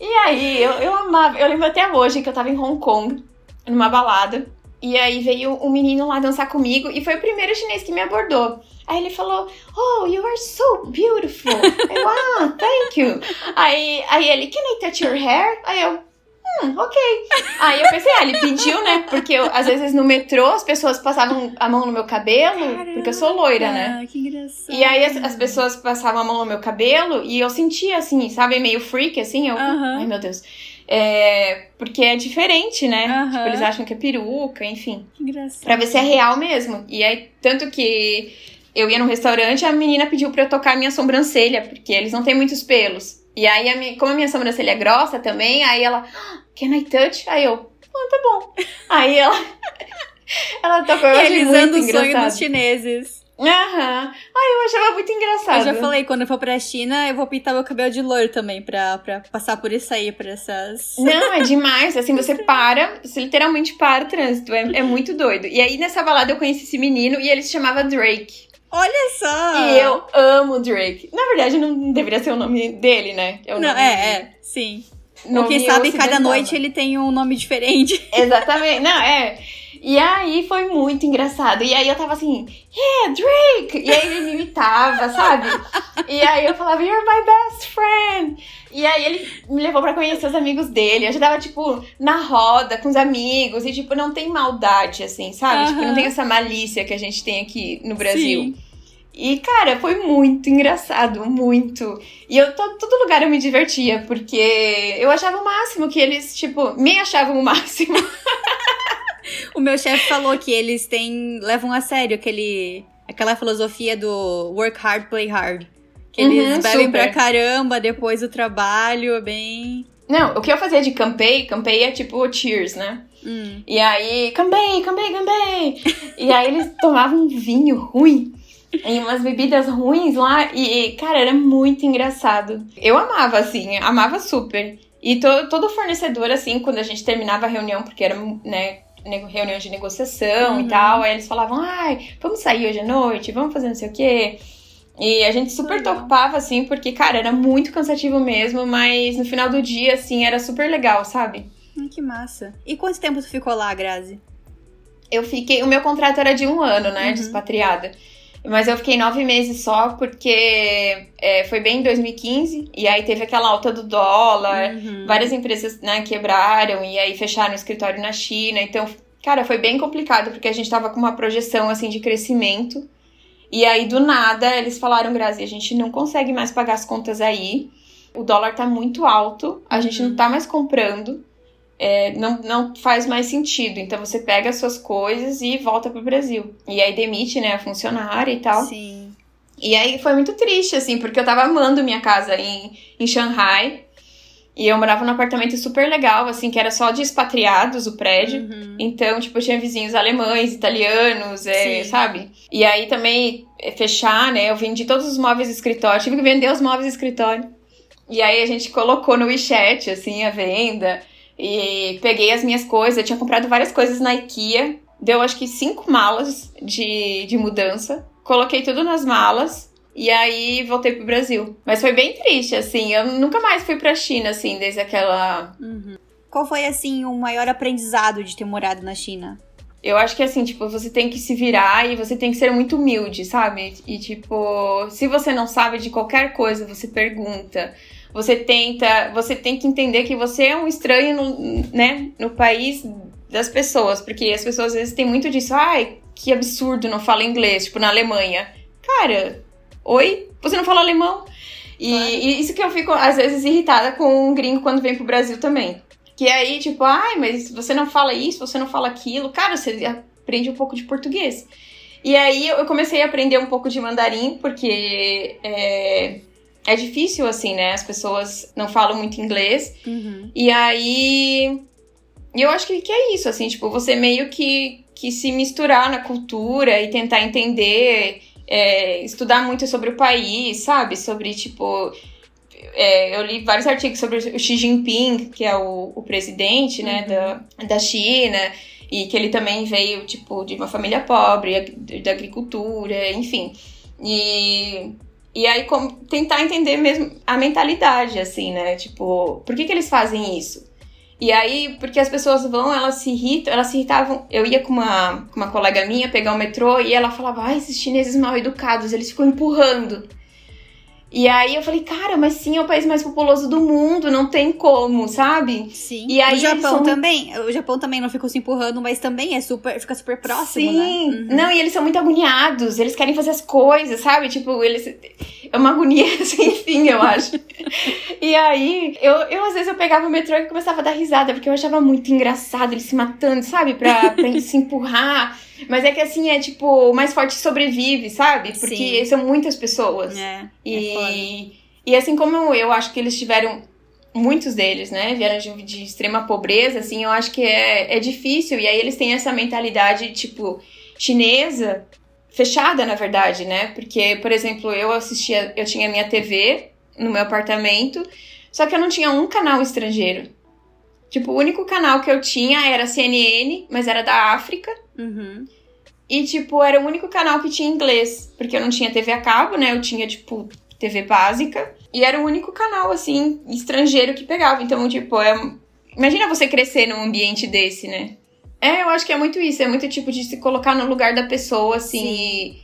B: E aí, eu, eu amava. Eu lembro até hoje que eu tava em Hong Kong, numa balada. E aí veio um menino lá dançar comigo e foi o primeiro chinês que me abordou. Aí ele falou, oh, you are so beautiful. eu, ah, thank you. Aí, aí ele, can I touch your hair? Aí eu, hum, ok. Aí eu pensei, ah, ele pediu, né? Porque eu, às vezes no metrô as pessoas passavam a mão no meu cabelo, Caramba, porque eu sou loira, né?
A: Que engraçado.
B: E aí as, as, pessoas passavam a mão no meu cabelo e eu sentia assim, sabe, meio freak, assim. Eu, uh -huh. ai meu Deus. É, porque é diferente, né?
A: Uhum.
B: Tipo, eles acham que é peruca, enfim.
A: Que engraçado.
B: Pra ver se é real mesmo. E aí, tanto que eu ia num restaurante, a menina pediu pra eu tocar minha sobrancelha, porque eles não têm muitos pelos. E aí, a minha, como a minha sobrancelha é grossa também, aí ela, ah, can I touch? Aí eu, ah, tá bom. aí ela, ela tocou, eu
A: Realizando o sonho dos chineses.
B: Aham. Ai, eu achava muito engraçado.
A: Eu já falei, quando eu for pra China, eu vou pintar meu cabelo de loiro também, pra, pra passar por isso aí, por essas...
B: Não, é demais. Assim, você para, você literalmente para o trânsito. É, é muito doido. E aí, nessa balada, eu conheci esse menino e ele se chamava Drake.
A: Olha só!
B: E eu amo Drake. Na verdade, não deveria ser o nome dele, né?
A: É não, é, é, sim. Quem sabe, cada noite ele tem um nome diferente.
B: Exatamente. Não, é... E aí foi muito engraçado. E aí eu tava assim, yeah, Drake! E aí ele me imitava, sabe? E aí eu falava, you're my best friend! E aí ele me levou para conhecer os amigos dele. Eu já tava, tipo, na roda com os amigos. E, tipo, não tem maldade, assim, sabe? Tipo, não tem essa malícia que a gente tem aqui no Brasil.
A: Sim.
B: E, cara, foi muito engraçado, muito. E eu, todo, todo lugar eu me divertia, porque eu achava o máximo que eles, tipo, me achavam o máximo.
A: O meu chefe falou que eles têm. levam a sério aquele, aquela filosofia do work hard, play hard. Que eles
B: Uhum,
A: bebem
B: super.
A: pra caramba depois do trabalho, é bem.
B: Não, o que eu fazia de campei, campei é tipo cheers, né?
A: Hum.
B: E aí, campei, campei, campei. e aí eles tomavam um vinho ruim. E umas bebidas ruins lá. E, cara, era muito engraçado. Eu amava, assim, amava super. E to, todo fornecedor, assim, quando a gente terminava a reunião, porque era, né, reunião de negociação
A: Uhum.
B: e tal, aí eles falavam, ai, vamos sair hoje à noite, vamos fazer não sei o quê. E a gente super
A: Legal.
B: topava, assim, porque, cara, era muito cansativo mesmo, mas no final do dia, assim, era super legal, sabe?
A: Hum, que massa. E quanto tempo tu ficou lá, Grazi?
B: Eu fiquei. O meu contrato era de um ano, né?
A: Uhum.
B: De expatriada. Mas eu fiquei nove meses só, porque é, foi bem em 2015, e aí teve aquela alta do dólar,
A: Uhum.
B: várias empresas né, quebraram, e aí fecharam o escritório na China. Então, cara, foi bem complicado, porque a gente tava com uma projeção assim de crescimento. E aí, do nada, eles falaram, Grazi, a gente não consegue mais pagar as contas aí. O dólar tá muito alto, a gente não tá mais comprando. É, não, não faz mais sentido. Então você pega as suas coisas e volta pro Brasil. E aí demite, né, a funcionária e tal.
A: Sim.
B: E aí foi muito triste, assim, porque eu tava amando minha casa em, em Shanghai. E eu morava num apartamento super legal, assim, que era só de expatriados o prédio.
A: Uhum.
B: Então, tipo, tinha vizinhos alemães, italianos, é, sabe? E aí também, é, fechar, né? Eu vendi todos os móveis de escritório, tive que vender os móveis de escritório. E aí a gente colocou no WeChat, assim, a venda. E peguei as minhas coisas, eu tinha comprado várias coisas na IKEA. Deu acho que cinco malas de, de mudança. Coloquei tudo nas malas. E aí voltei pro Brasil. Mas foi bem triste, assim. Eu nunca mais fui pra China, assim, desde aquela
A: Uhum. Qual foi, assim, o maior aprendizado de ter morado na China?
B: Eu acho que assim, tipo, você tem que se virar e você tem que ser muito humilde, sabe? E tipo, se você não sabe de qualquer coisa, você pergunta. Você tenta, você tem que entender que você é um estranho no, né, no país das pessoas, porque as pessoas às vezes têm muito disso, ai, que absurdo, não fala inglês, tipo na Alemanha. Cara, oi, você não fala alemão? E,
A: Claro.
B: e isso que eu fico às vezes irritada com um gringo quando vem pro Brasil também. Que aí, tipo, ai, mas você não fala isso, você não fala aquilo. Cara, você aprende um pouco de português. E aí eu comecei a aprender um pouco de mandarim, porque é, é difícil, assim, né? As pessoas não falam muito inglês.
A: Uhum.
B: E aí. Eu acho que, que é isso, assim, tipo, você meio que, que se misturar na cultura e tentar entender, é, estudar muito sobre o país, sabe? Sobre, tipo. é, eu li vários artigos sobre o Xi Jinping, que é o, o presidente, né, da, da China, e que ele também veio, tipo, de uma família pobre, da agricultura, enfim. E, e aí, como, tentar entender mesmo a mentalidade, assim, né? Tipo, por que, que eles fazem isso? E aí, porque as pessoas vão, elas se irritam, elas se irritavam. Eu ia com uma, com uma colega minha pegar o metrô e ela falava, ai, esses chineses mal educados, eles ficam empurrando. E aí eu falei, cara, mas sim, é o país mais populoso do mundo, não tem como, sabe?
A: Sim.
B: E aí
A: o Japão
B: são-
A: também. O Japão também não ficou se empurrando, mas também é super, fica super próximo,
B: Sim,
A: né? Uhum.
B: não, e eles são muito agoniados, eles querem fazer as coisas, sabe? Tipo, eles. É uma agonia sem fim, eu acho. e aí, eu, eu às vezes eu pegava o metrô e começava a dar risada, porque eu achava muito engraçado eles se matando, sabe? Pra, pra se empurrar. Mas é que assim, é tipo, o mais forte sobrevive, sabe? Porque
A: Sim.
B: são muitas pessoas.
A: É, é foda.
B: E, e assim como eu acho que eles tiveram. Muitos deles, né? Vieram de, de extrema pobreza, assim, eu acho que é, é difícil. E aí eles têm essa mentalidade, tipo, chinesa, fechada, na verdade, né? Porque, por exemplo, eu assistia, eu tinha minha TV no meu apartamento, só que eu não tinha um canal estrangeiro. Tipo, o único canal que eu tinha era CNN, mas era da África.
A: Uhum.
B: E, tipo, era o único canal que tinha inglês. Porque eu não tinha TV a cabo, né? Eu tinha, tipo, TV básica. E era o único canal, assim, estrangeiro que pegava. Então, tipo, é... imagina você crescer num ambiente desse, né? É, eu acho que é muito isso. É muito tipo de se colocar no lugar da pessoa, assim.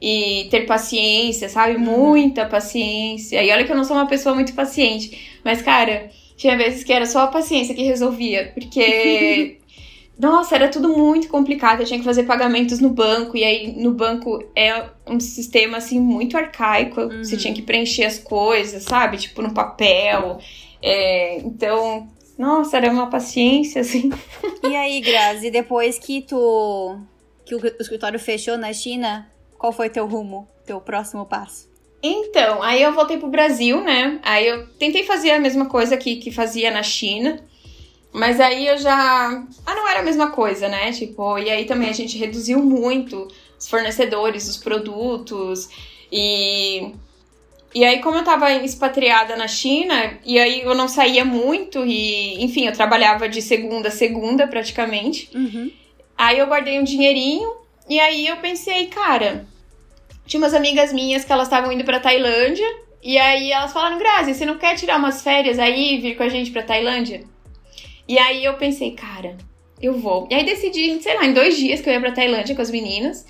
B: E, e ter paciência, sabe? Muita paciência. E olha que eu não sou uma pessoa muito paciente. Mas, cara, tinha vezes que era só a paciência que resolvia. Porque. Nossa, era tudo muito complicado. Eu tinha que fazer pagamentos no banco. E aí, no banco é um sistema, assim, muito arcaico. Você tinha que preencher as coisas, sabe? Tipo, no papel. É, então, nossa, era uma paciência, assim.
A: E aí, Grazi, depois que tu. que o escritório fechou na China, qual foi teu rumo? Teu próximo passo?
B: Então, aí eu voltei pro Brasil, né? Aí eu tentei fazer a mesma coisa que, que fazia na China. Mas aí eu já. Ah, não era a mesma coisa, né? Tipo, e aí também a gente reduziu muito os fornecedores, os produtos. E. E aí, como eu tava expatriada na China, e aí eu não saía muito, e enfim, eu trabalhava de segunda a segunda praticamente.
A: Uhum.
B: Aí eu guardei um dinheirinho e aí eu pensei, cara, tinha umas amigas minhas que elas estavam indo pra Tailândia e aí elas falaram, Grazi, você não quer tirar umas férias aí e vir com a gente pra Tailândia? E aí eu pensei, cara, eu vou. E aí decidi, sei lá, em dois dias que eu ia pra Tailândia com as meninas.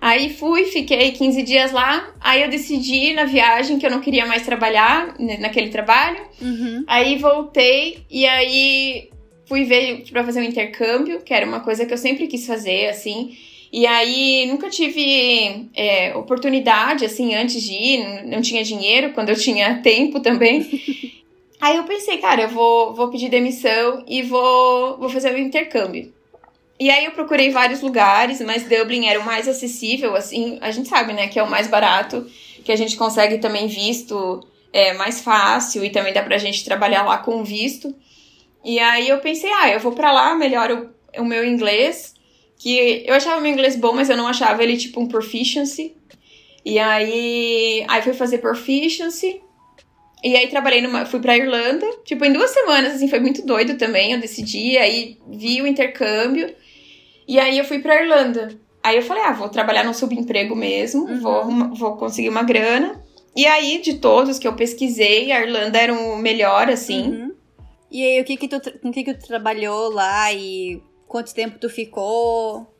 B: Aí fui, fiquei 15 dias lá. Aí eu decidi na viagem que eu não queria mais trabalhar né, naquele trabalho.
A: Uhum.
B: Aí voltei e aí fui ver pra fazer um intercâmbio, que era uma coisa que eu sempre quis fazer, assim. E aí nunca tive é, oportunidade, assim, antes de ir, não- tinha dinheiro, quando eu tinha tempo também. aí eu pensei, cara, eu vou, vou pedir demissão e vou, vou fazer o intercâmbio. E aí eu procurei vários lugares, mas Dublin era o mais acessível, assim, a gente sabe, né, que é o mais barato, que a gente consegue também visto é mais fácil e também dá pra gente trabalhar lá com visto. E aí eu pensei, ah, eu vou pra lá, melhoro o meu inglês, que eu achava meu inglês bom, mas eu não achava ele tipo um proficiency. E aí, aí fui fazer proficiency. E aí trabalhei numa, fui pra Irlanda, tipo em duas semanas, assim, foi muito doido também, eu decidi, aí vi o intercâmbio. E aí eu fui pra Irlanda. Aí eu falei, ah, vou trabalhar num subemprego mesmo,
A: Uhum.
B: vou, vou conseguir uma grana. E aí, de todos que eu pesquisei, a Irlanda era o melhor, assim.
A: Uhum. E aí, o que que tu, com o que que tu trabalhou lá e quanto tempo tu ficou?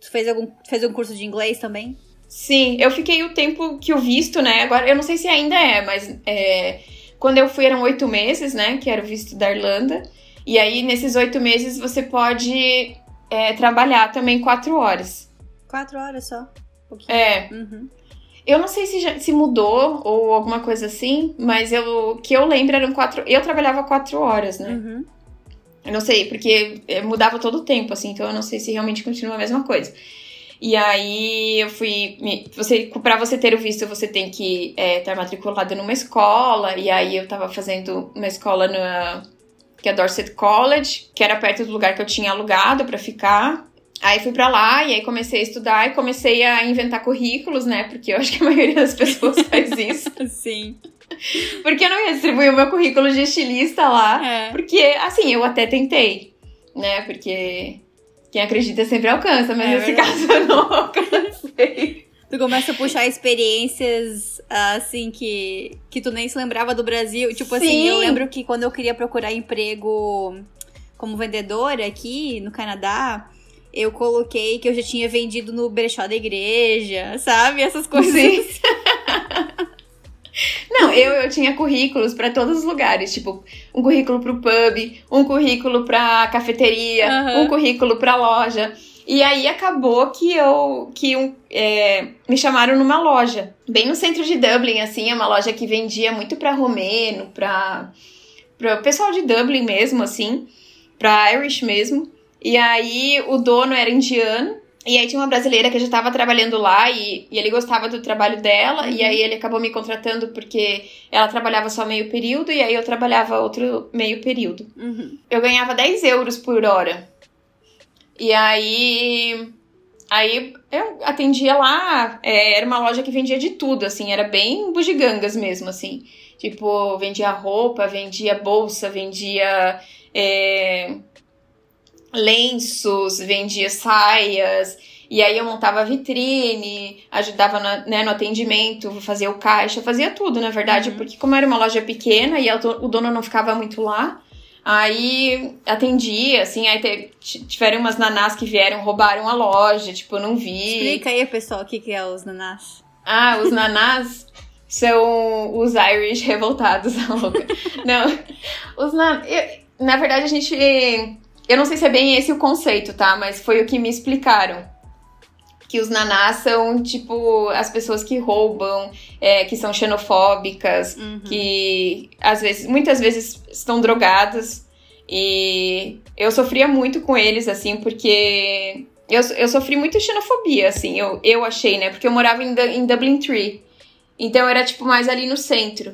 A: Tu fez algum, fez um curso de inglês também?
B: Sim, eu fiquei o tempo que o visto, né? Agora, eu não sei se ainda é, mas é, quando eu fui eram oito meses, né? Que era o visto da Irlanda. E aí, nesses oito meses, você pode é, trabalhar também quatro horas.
A: Quatro horas só. Um.
B: É,
A: Uhum.
B: eu não sei se, já- se mudou ou alguma coisa assim, mas eu, o que eu lembro eram quatro. Eu trabalhava quatro horas, né?
A: Uhum.
B: Eu não sei, porque mudava todo o tempo, assim, então eu não sei se realmente continua a mesma coisa. E aí eu fui. Você, pra você ter o visto, você tem que estar é, tá matriculado numa escola. E aí eu tava fazendo uma escola na. que é Dorset College, que era perto do lugar que eu tinha alugado para ficar. Aí fui para lá e aí comecei a estudar e comecei a inventar currículos, né? Porque eu acho que a maioria das pessoas faz isso.
A: Sim.
B: Porque eu não ia distribuir o meu currículo de estilista lá.
A: É.
B: Porque, assim, eu até tentei, né? Porque quem acredita sempre alcança, mas é nesse verdade. caso eu não alcancei.
A: Tu começa a puxar experiências, assim, que, que tu nem se lembrava do Brasil. Tipo Sim. assim, eu lembro que quando eu queria procurar emprego como vendedora aqui no Canadá, eu coloquei que eu já tinha vendido no brechó da igreja, sabe? Essas coisas.
B: Não, eu, eu tinha currículos para todos os lugares, tipo, um currículo pro pub, um currículo pra cafeteria, uhum. um currículo pra loja. E aí acabou que eu que um, é, me chamaram numa loja, bem no centro de Dublin, assim, é uma loja que vendia muito para romeno, para para pessoal de Dublin mesmo, assim, para Irish mesmo. E aí o dono era indiano e aí tinha uma brasileira que já estava trabalhando lá e, e, ele gostava do trabalho dela. Uhum. E aí ele acabou me contratando porque ela trabalhava só meio período e aí eu trabalhava outro meio período.
A: Uhum.
B: Eu ganhava 10 euros por hora. E aí. Aí eu atendia lá, é, era uma loja que vendia de tudo, assim, era bem bugigangas mesmo, assim. Tipo, vendia roupa, vendia bolsa, vendia. É, lenços, vendia saias. E aí eu montava vitrine, ajudava no, né, no atendimento, fazia o caixa, fazia tudo, na verdade, uhum. porque como era uma loja pequena e o dono não ficava muito lá, aí atendia, assim, aí tiveram umas nanás que vieram, roubaram a loja, tipo, eu não vi.
A: Explica aí, pessoal, o que, que é os nanás.
B: Ah, os nanás são os Irish revoltados, louca. não, os nanás... Na verdade, a gente eu não sei se é bem esse o conceito, tá? Mas foi o que me explicaram. Que os nanás são, tipo, as pessoas que roubam, é, que são xenofóbicas, uhum. que às vezes, muitas vezes estão drogadas. E eu sofria muito com eles, assim, porque eu, eu sofri muito xenofobia, assim, eu, eu achei, né? Porque eu morava em, em Dublin Tree. Então era, tipo, mais ali no centro.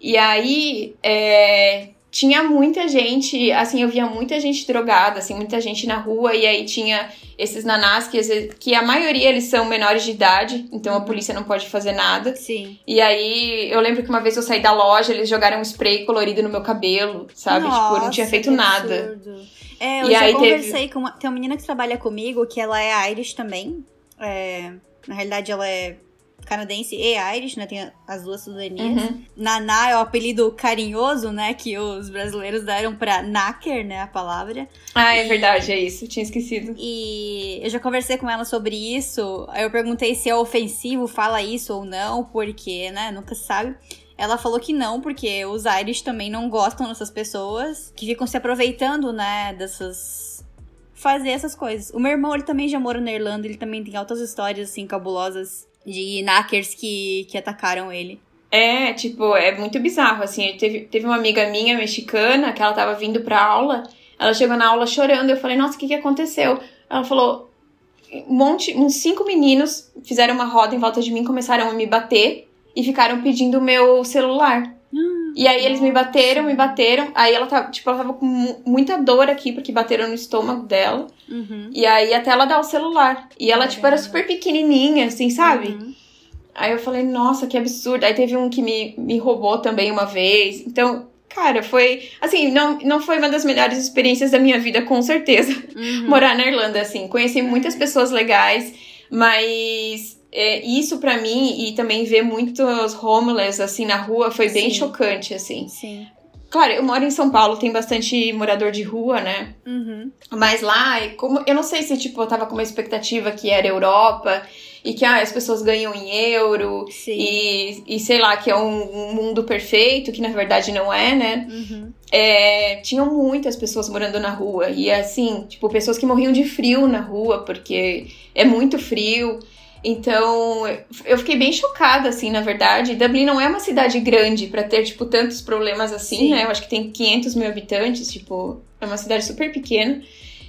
B: E aí, é, tinha muita gente, assim, eu via muita gente drogada, assim, muita gente na rua, e aí tinha esses nanás que, que a maioria eles são menores de idade, então a polícia não pode fazer nada.
A: Sim.
B: E aí eu lembro que uma vez eu saí da loja, eles jogaram um spray colorido no meu cabelo, sabe?
A: Nossa,
B: tipo, eu não tinha feito nada.
A: É, eu e já aí conversei teve... com uma, tem uma menina que trabalha comigo, que ela é Irish também. É, na realidade, ela é canadense e Irish, né? Tem as duas cidadanias. Uhum. Naná é o apelido carinhoso, né? Que os brasileiros deram pra Nacker, né? A palavra.
B: Ah, é verdade, é isso. Eu tinha esquecido.
A: E eu já conversei com ela sobre isso. Aí eu perguntei se é ofensivo, fala isso ou não, porque, né? Nunca se sabe. Ela falou que não, porque os Irish também não gostam dessas pessoas que ficam se aproveitando, né, dessas. fazer essas coisas. O meu irmão, ele também já mora na Irlanda, ele também tem altas histórias, assim, cabulosas de knackers que, que atacaram ele.
B: É, tipo, é muito bizarro, assim. Teve, teve uma amiga minha mexicana que ela tava vindo pra aula, ela chegou na aula chorando. Eu falei, nossa, o que que aconteceu? Ela falou, um monte, uns cinco meninos fizeram uma roda em volta de mim, começaram a me bater e ficaram pedindo o meu celular. E aí eles me bateram, me bateram. Aí ela tava, tipo, ela tava com muita dor aqui, porque bateram no estômago dela.
A: Uhum.
B: E aí até ela dar o celular. E ela, tipo, era super pequenininha, assim, sabe? Uhum. Aí eu falei, nossa, que absurdo. Aí teve um que me, me roubou também uma vez. Então, cara, foi. Assim, não, não foi uma das melhores experiências da minha vida, com certeza. Uhum. Morar na Irlanda, assim. Conheci muitas pessoas legais, mas é, isso para mim e também ver muitos homeless assim na rua foi bem Sim. chocante assim.
A: Sim.
B: Claro, eu moro em São Paulo, tem bastante morador de rua, né?
A: Uhum.
B: Mas lá, como eu não sei se tipo eu tava com uma expectativa que era Europa e que ah, as pessoas ganham em euro e, e sei lá que é um, um, mundo perfeito que na verdade não é, né?
A: Uhum.
B: É, tinham muitas pessoas morando na rua e assim tipo pessoas que morriam de frio na rua porque é muito frio Então, eu fiquei bem chocada, assim, na verdade. Dublin não é uma cidade grande para ter, tipo, tantos problemas assim, Sim. né? Eu acho que tem 500 mil habitantes, tipo, é uma cidade super pequena.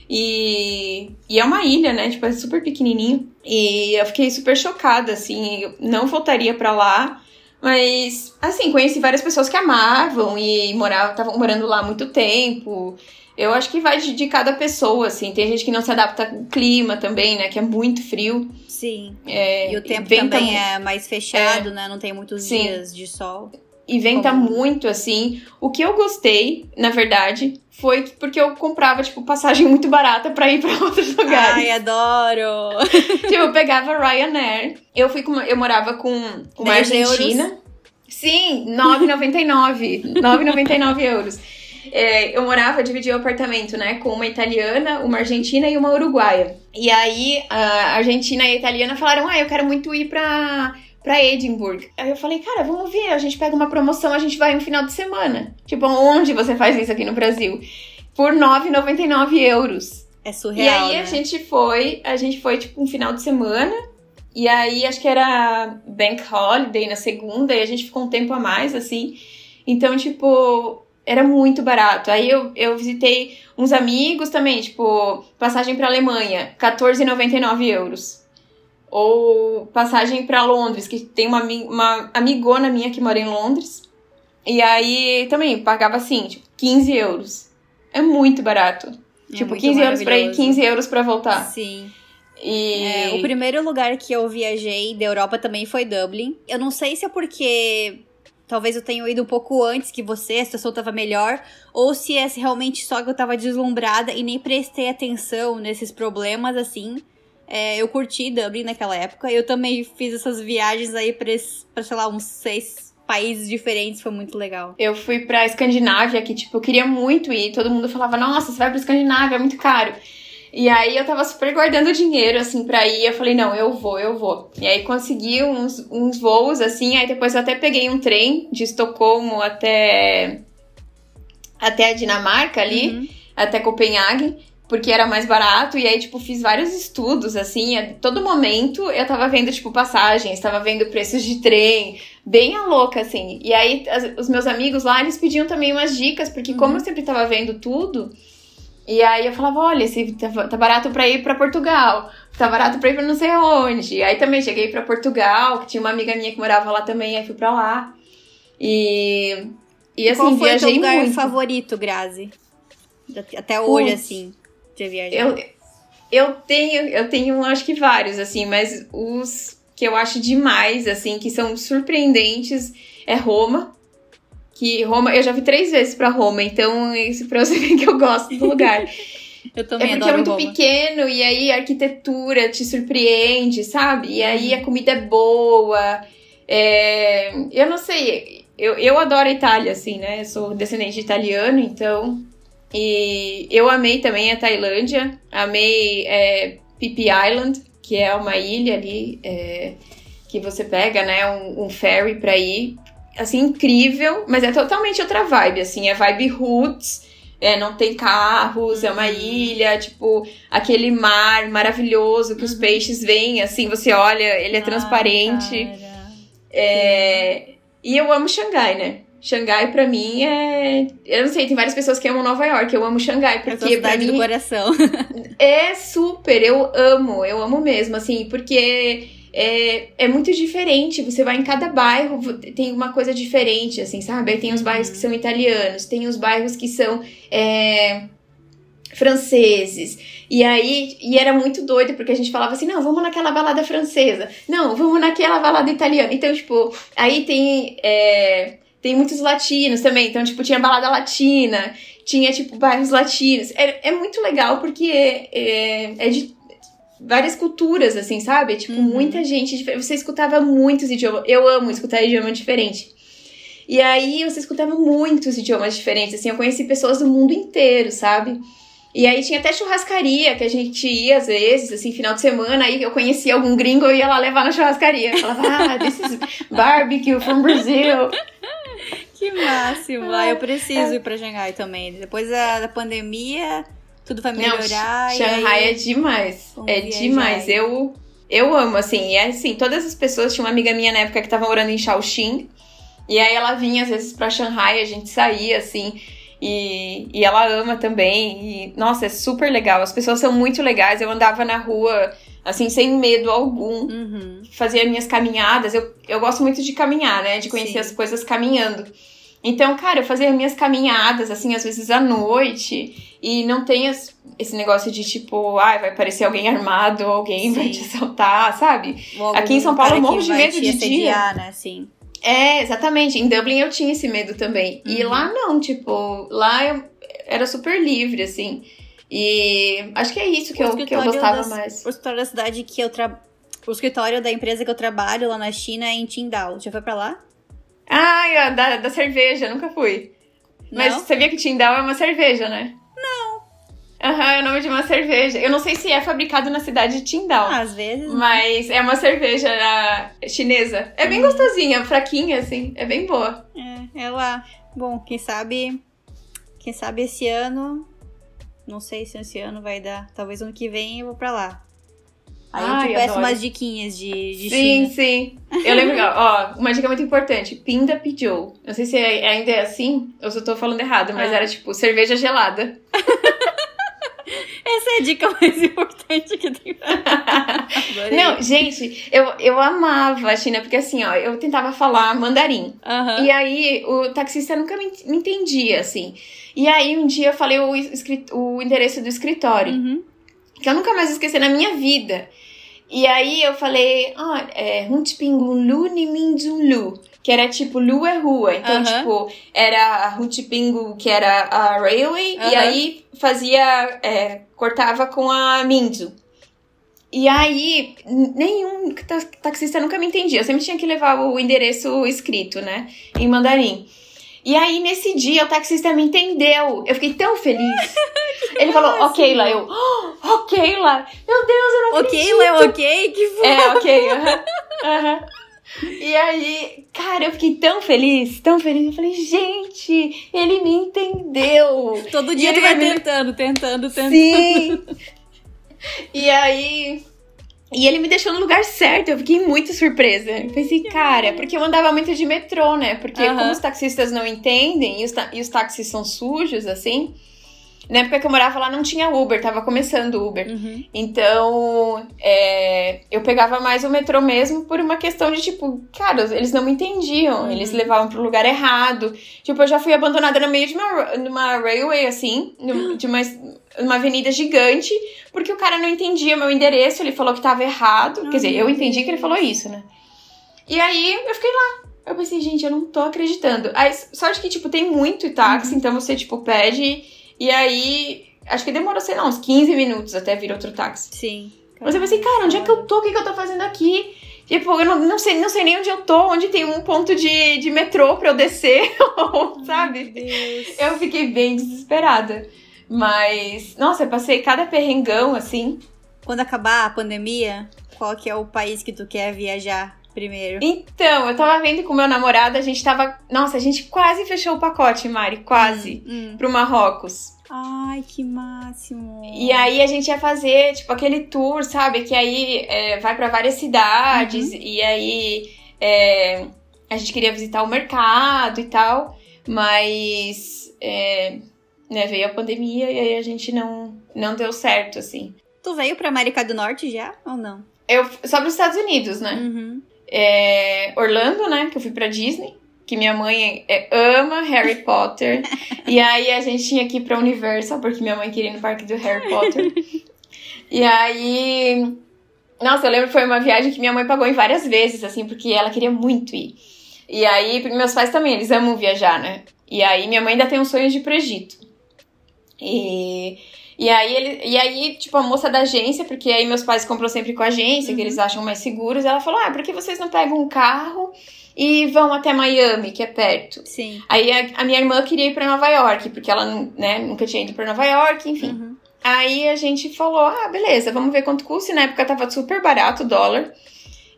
B: E, e é uma ilha, né? Tipo, é super pequenininho. E eu fiquei super chocada, assim. Eu não voltaria para lá. Mas, assim, conheci várias pessoas que amavam e moravam, estavam morando lá há muito tempo. Eu acho que vai de, de, cada pessoa, assim. Tem gente que não se adapta ao clima também, né? Que é muito frio.
A: Sim. É, e o tempo também é mais fechado, é, né? Não tem muitos sim. dias de sol.
B: E venta Como... muito, assim. O que eu gostei, na verdade, foi porque eu comprava, tipo, passagem muito barata pra ir pra outros lugares.
A: Ai, adoro!
B: tipo, eu pegava Ryanair. Eu fui com uma, eu morava com uma argentina. Euros. Sim, 9,99. 9,99 euros. É, eu morava, dividia o apartamento, né, com uma italiana, uma argentina e uma uruguaia. E aí, a Argentina e a italiana falaram: Ah, eu quero muito ir pra pra Edimburgo. Aí eu falei, cara, vamos ver, a gente pega uma promoção, a gente vai um final de semana. Tipo, onde você faz isso aqui no Brasil? Por 9,99 euros.
A: É surreal.
B: E aí
A: né?
B: a gente foi, a gente foi, tipo, um final de semana. E aí acho que era Bank Holiday na segunda, e a gente ficou um tempo a mais, assim. Então, tipo, era muito barato. Aí eu, eu visitei uns amigos também, tipo, passagem pra Alemanha, 14,99 euros. Ou passagem para Londres, que tem uma, uma amigona minha que mora em Londres. E aí também pagava assim, tipo, 15 euros. É muito barato. É tipo, muito 15 euros pra ir, 15 euros pra voltar.
A: Sim. E... É, o primeiro lugar que eu viajei da Europa também foi Dublin. Eu não sei se é porque talvez eu tenha ido um pouco antes que você, a situação tava melhor, ou se é realmente só que eu tava deslumbrada e nem prestei atenção nesses problemas assim. É, eu curti Dublin naquela época. Eu também fiz essas viagens aí pra, pra sei lá, uns seis países diferentes, foi muito legal.
B: Eu fui pra Escandinávia, que, tipo, eu queria muito ir. Todo mundo falava, nossa, você vai pra Escandinávia, é muito caro. E aí eu tava super guardando dinheiro, assim, pra ir. Eu falei, não, eu vou, eu vou. E aí consegui uns, uns voos, assim. Aí depois eu até peguei um trem de Estocolmo até, até a Dinamarca ali, uhum. até Copenhague porque era mais barato, e aí, tipo, fiz vários estudos, assim, a todo momento eu tava vendo, tipo, passagens, tava vendo preços de trem, bem a louca, assim. E aí, as, os meus amigos lá, eles pediam também umas dicas, porque como eu sempre tava vendo tudo, e aí eu falava, olha, esse tá, tá barato pra ir pra Portugal, tá barato pra ir pra não sei onde. E aí também cheguei pra Portugal, que tinha uma amiga minha que morava lá também, aí fui pra lá. E, e assim,
A: Qual foi
B: viajei
A: o teu lugar
B: muito.
A: favorito, Grazi? Até hoje, assim ter viajado?
B: Eu, eu tenho, eu tenho acho que vários, assim, mas os que eu acho demais, assim, que são surpreendentes, é Roma. Que Roma, eu já vi três vezes pra Roma, então isso pra você ver que eu gosto do lugar.
A: eu também
B: É porque é muito
A: Roma.
B: pequeno e aí a arquitetura te surpreende, sabe? E aí a comida é boa. É... Eu não sei, eu, eu adoro a Itália, assim, né? Eu sou descendente de italiano, então e eu amei também a Tailândia, amei é, Phi Island, que é uma ilha ali é, que você pega, né, um, um ferry para ir. Assim, incrível, mas é totalmente outra vibe, assim, é vibe roots, é, não tem carros, é uma uhum. ilha, tipo, aquele mar maravilhoso que os uhum. peixes vêm, assim, você olha, ele é transparente. é, e eu amo Xangai, né? Xangai para mim é, eu não sei, tem várias pessoas que amam Nova York, eu amo Xangai porque
A: para mim
B: do
A: coração.
B: é super, eu amo, eu amo mesmo, assim, porque é, é muito diferente. Você vai em cada bairro, tem uma coisa diferente, assim, sabe? Aí tem os bairros que são italianos, tem os bairros que são é, franceses. E aí, e era muito doido, porque a gente falava assim, não, vamos naquela balada francesa. Não, vamos naquela balada italiana. Então, tipo, aí tem. É, tem muitos latinos também, então, tipo, tinha balada latina, tinha, tipo, bairros latinos. É, é muito legal porque é, é, é de várias culturas, assim, sabe? Tipo, uhum. muita gente. Você escutava muitos idiomas. Eu amo escutar idioma diferente. E aí você escutava muitos idiomas diferentes, assim, eu conheci pessoas do mundo inteiro, sabe? E aí tinha até churrascaria que a gente ia às vezes, assim, final de semana, aí eu conhecia algum gringo, eu ia lá levar na churrascaria. Eu falava, ah, this is barbecue from Brazil.
A: Que máximo. Ah, eu preciso é. ir pra Xangai também. Depois da, da pandemia, tudo vai melhorar.
B: Não, Shanghai aí... é demais. é demais. Eu Eu amo, assim. E é assim, todas as pessoas. Tinha uma amiga minha na época que tava morando em Shaoxing. E aí ela vinha às vezes pra Shanghai, a gente saía, assim. E, e ela ama também. E, nossa, é super legal. As pessoas são muito legais. Eu andava na rua, assim, sem medo algum.
A: Uhum.
B: Fazia minhas caminhadas. Eu, eu gosto muito de caminhar, né? De conhecer
A: Sim.
B: as coisas caminhando. Então, cara, eu fazia minhas caminhadas, assim, às vezes à noite. E não tem esse negócio de tipo, ai, vai aparecer alguém armado, alguém vai
A: Sim.
B: te assaltar, sabe?
A: Ou
B: Aqui em São Paulo eu morro
A: que
B: de
A: vai
B: medo de dia.
A: assediar, né? Sim.
B: É, exatamente. Em Dublin eu tinha esse medo também. E
A: Uhum.
B: lá não, tipo, lá eu era super livre, assim. E acho que é isso que,
A: O
B: eu, que eu gostava
A: das-
B: mais.
A: O escritório da cidade que eu tra... O escritório da empresa que eu trabalho lá na China é em Qingdao. Já foi pra lá?
B: Ó, da, da cerveja, nunca fui. Mas
A: Não?
B: sabia que Tindal é uma cerveja, né? Não. Aham, é o nome de uma cerveja. Eu não sei se é fabricado na cidade de Tindal.
A: Ah, às vezes.
B: Mas é uma cerveja ah, chinesa. É
A: Hum.
B: bem gostosinha, fraquinha, assim. É bem boa.
A: É, é lá. Bom, quem sabe. Quem sabe esse ano. Não sei se esse ano vai dar. Talvez ano que vem eu vou pra lá. Aí eu
B: Ai,
A: te peço
B: adoro.
A: umas diquinhas de, de
B: sim,
A: China.
B: sim. Eu lembro, ó, uma dica muito importante. Pinda Pijou. Não sei se é- ainda é assim, ou se eu tô falando errado, mas
A: Ah.
B: era tipo cerveja gelada.
A: Essa é a dica mais importante que tem. Adorei.
B: Não, gente, eu, eu amava a China, porque assim, ó, eu tentava falar mandarim. E aí o taxista nunca me, me entendia, assim. E aí um dia eu falei o, o endereço do escritório.
A: Uhum.
B: que eu nunca mais esqueci na minha vida. E aí eu falei, ah, é Huntpingulu Niminzulu, que era tipo Lu é rua. Então,
A: Aham.
B: tipo, era Huntpingu, que era a railway, e
A: Aham.
B: aí fazia, é, cortava com a Minzu. E aí, nenhum ta- taxista nunca me entendia. Eu sempre tinha que levar o endereço escrito, né? Em mandarim. E aí, nesse dia, o taxista me entendeu. Eu fiquei tão feliz. Ele falou, ok, lá. Eu, oh, ok, lá. Meu Deus, eu não
A: Ok, Léo, ok? Que fofo.
B: é, ok. E aí, cara, eu fiquei tão feliz, tão feliz. Eu falei, gente, ele me entendeu.
A: Todo dia
B: ele
A: tu vai
B: me-
A: tentando, tentando, tentando.
B: Sim. E aí. E ele me deixou no lugar certo, eu fiquei muito surpresa. Eu pensei, cara, porque eu andava muito de metrô, né? Porque
A: Aham.
B: como os taxistas não entendem e os, e os táxis são sujos, assim. Na época que eu morava lá não tinha Uber, tava começando Uber.
A: Uhum.
B: Então, é, eu pegava mais o metrô mesmo por uma questão de, tipo, cara, eles não me entendiam,
A: Uhum.
B: eles levavam pro lugar errado. Tipo, eu já fui abandonada no meio de uma, numa railway, assim, de uma, uma avenida gigante, porque o cara não entendia meu endereço, ele falou que tava errado. Quer dizer, eu
A: meu
B: entendi que ele falou isso, né? E aí, eu fiquei lá. Eu pensei, gente, eu não tô acreditando. Aí, sorte que, tipo, tem muito táxi, então você, tipo, pede... E aí, acho que demorou, sei lá, uns 15 minutos até vir outro táxi.
A: Sim.
B: Mas eu pensei, cara, onde é que eu tô? O que, que eu tô fazendo aqui? Tipo, eu não, não, sei, não sei nem onde eu tô, onde tem um ponto de, de metrô pra eu descer, sabe? Eu fiquei bem desesperada. Mas, nossa, eu passei cada perrengão assim.
A: Quando acabar a pandemia, qual que é o país que tu quer viajar primeiro?
B: Então, eu tava vendo com meu namorado, a gente tava. Nossa, a gente quase fechou o pacote, Mari, quase.
A: Hum.
B: Pro Marrocos.
A: Ai, que máximo.
B: E aí a gente ia fazer, tipo, aquele tour, sabe? Que aí é, vai pra várias cidades, e aí é, a gente queria visitar o mercado e tal, mas é, né, veio a pandemia e aí a gente não, não deu certo, assim.
A: Tu veio pra América do Norte já ou não?
B: Eu, só para os Estados Unidos, né?
A: Uhum.
B: É, Orlando, né? Que eu fui pra Disney. Que minha mãe é, ama Harry Potter. e aí a gente tinha que ir pra Universal, porque minha mãe queria ir no parque do Harry Potter. e aí. Nossa, eu lembro que foi uma viagem que minha mãe pagou em várias vezes, assim, porque ela queria muito ir. E aí, meus pais também, eles amam viajar, né? E aí minha mãe ainda tem um sonho de ir pro Egito. E. E aí, ele, e aí, tipo, a moça da agência, porque aí meus pais compram sempre com a agência, que
A: Uhum.
B: eles acham mais seguros, ela falou: Ah, por que vocês não pegam um carro e vão até Miami, que é perto?
A: Sim.
B: Aí a, a minha irmã queria ir pra Nova York, porque ela né, nunca tinha ido pra Nova York, enfim.
A: Uhum.
B: Aí a gente falou: Ah, beleza, vamos ver quanto custa. E na época tava super barato o dólar.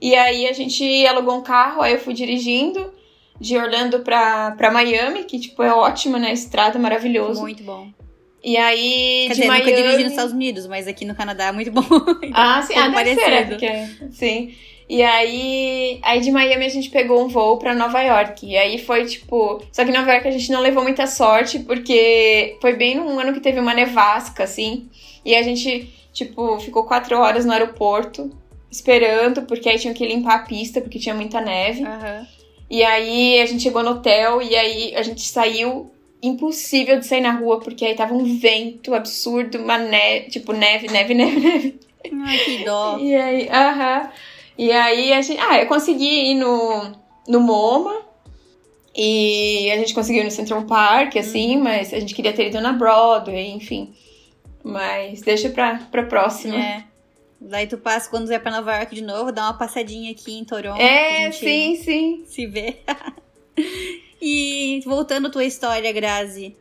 B: E aí a gente alugou um carro, aí eu fui dirigindo de Orlando pra, pra Miami, que, tipo, é ótima, né? Estrada, maravilhoso.
A: Muito bom.
B: E aí,
A: Quer
B: de
A: dizer,
B: Miami...
A: nunca dirigi nos Estados Unidos, mas aqui no Canadá é muito bom.
B: Ah, sim, ah, deve ser,
A: parecido.
B: Porque, sim. E aí, aí de Miami a gente pegou um voo pra Nova York. E aí foi tipo. Só que em Nova York a gente não levou muita sorte, porque foi bem num ano que teve uma nevasca, assim. E a gente, tipo, ficou quatro horas no aeroporto esperando, porque aí tinham que limpar a pista, porque tinha muita neve.
A: Aham.
B: E aí a gente chegou no hotel e aí a gente saiu impossível de sair na rua, porque aí tava um vento absurdo, uma neve, tipo neve, neve, neve, neve.
A: Ai, que dó.
B: E aí, aham. E aí a gente, ah, eu consegui ir no no MoMA. E a gente conseguiu ir no Central Park, assim, mas a gente queria ter ido na Broadway, enfim. Mas deixa pra, pra próxima.
A: É. Daí tu passa quando vier pra Nova York de novo, dá uma passadinha aqui em Toronto.
B: É, sim, sim.
A: Se vê. e voltando à tua história, Grazi.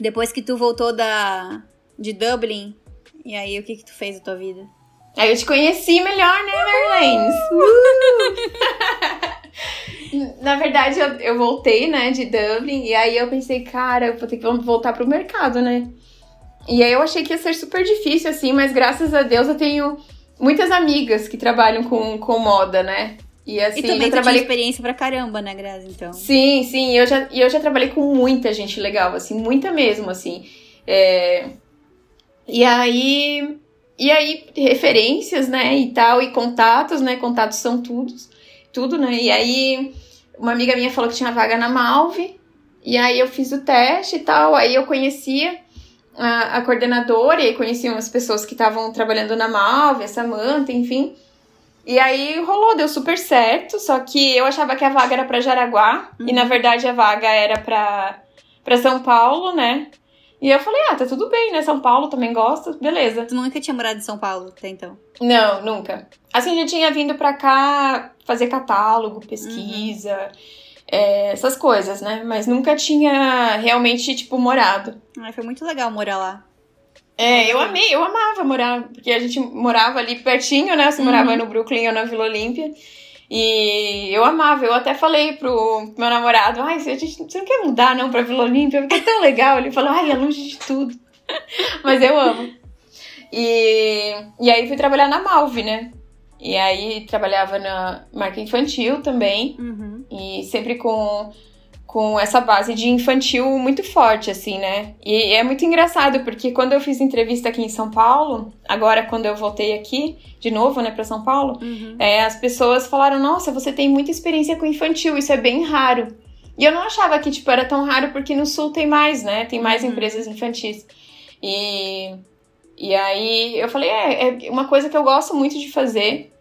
A: Depois que tu voltou da de Dublin, e aí o que que tu fez da tua vida?
B: Aí eu te conheci melhor, né, Marlene? Na verdade, eu, eu voltei, né, de Dublin, e aí eu pensei, cara, eu vou ter que voltar pro mercado, né? E aí eu achei que ia ser super difícil, assim, mas graças a Deus eu tenho muitas amigas que trabalham com, com moda, né? E assim,
A: e também
B: eu trabalhei
A: experiência pra caramba, né, Grazi? Então.
B: Sim, sim, e eu já, eu já trabalhei com muita gente legal, assim, muita mesmo, assim. É, E aí. E aí, referências, né, e tal, e contatos, né? Contatos são tudo, tudo, né? E aí, uma amiga minha falou que tinha vaga na Malve, e aí eu fiz o teste e tal, aí eu conhecia a, a coordenadora, e aí conhecia umas pessoas que estavam trabalhando na Malve, a Samanta, enfim. E aí rolou, deu super certo, só que eu achava que a vaga era pra Jaraguá, e na verdade a vaga era pra, pra São Paulo, né? E eu falei, ah, tá tudo bem, né? São Paulo também gosta, beleza.
A: Tu nunca tinha morado em São Paulo até então.
B: Não, nunca. Assim, já tinha vindo pra cá fazer catálogo, pesquisa, é, essas coisas, né? Mas nunca tinha realmente, tipo, morado.
A: Ai, foi muito legal morar lá.
B: É, eu amei, eu amava morar, porque a gente morava ali pertinho, né? Você morava no Brooklyn ou na Vila Olímpia. E eu amava, eu até falei pro meu namorado, ai, você, a gente- você não quer mudar não pra Vila Olímpia? Porque é tão legal. Ele falou, ai, é longe de tudo. Mas eu amo. E, e aí fui trabalhar na Malve, né? E aí trabalhava na marca infantil também.
A: Uhum.
B: E sempre com, com essa base de infantil muito forte, assim, né? E é muito engraçado, porque quando eu fiz entrevista aqui em São Paulo, agora quando eu voltei aqui, de novo, né, pra São Paulo,
A: Uhum.
B: é, as pessoas falaram, nossa, você tem muita experiência com infantil, isso é bem raro. E eu não achava que, tipo, era tão raro, porque no Sul tem mais, né? Tem mais
A: Uhum.
B: empresas infantis. E, e aí eu falei, é, é uma coisa que eu gosto muito de fazer.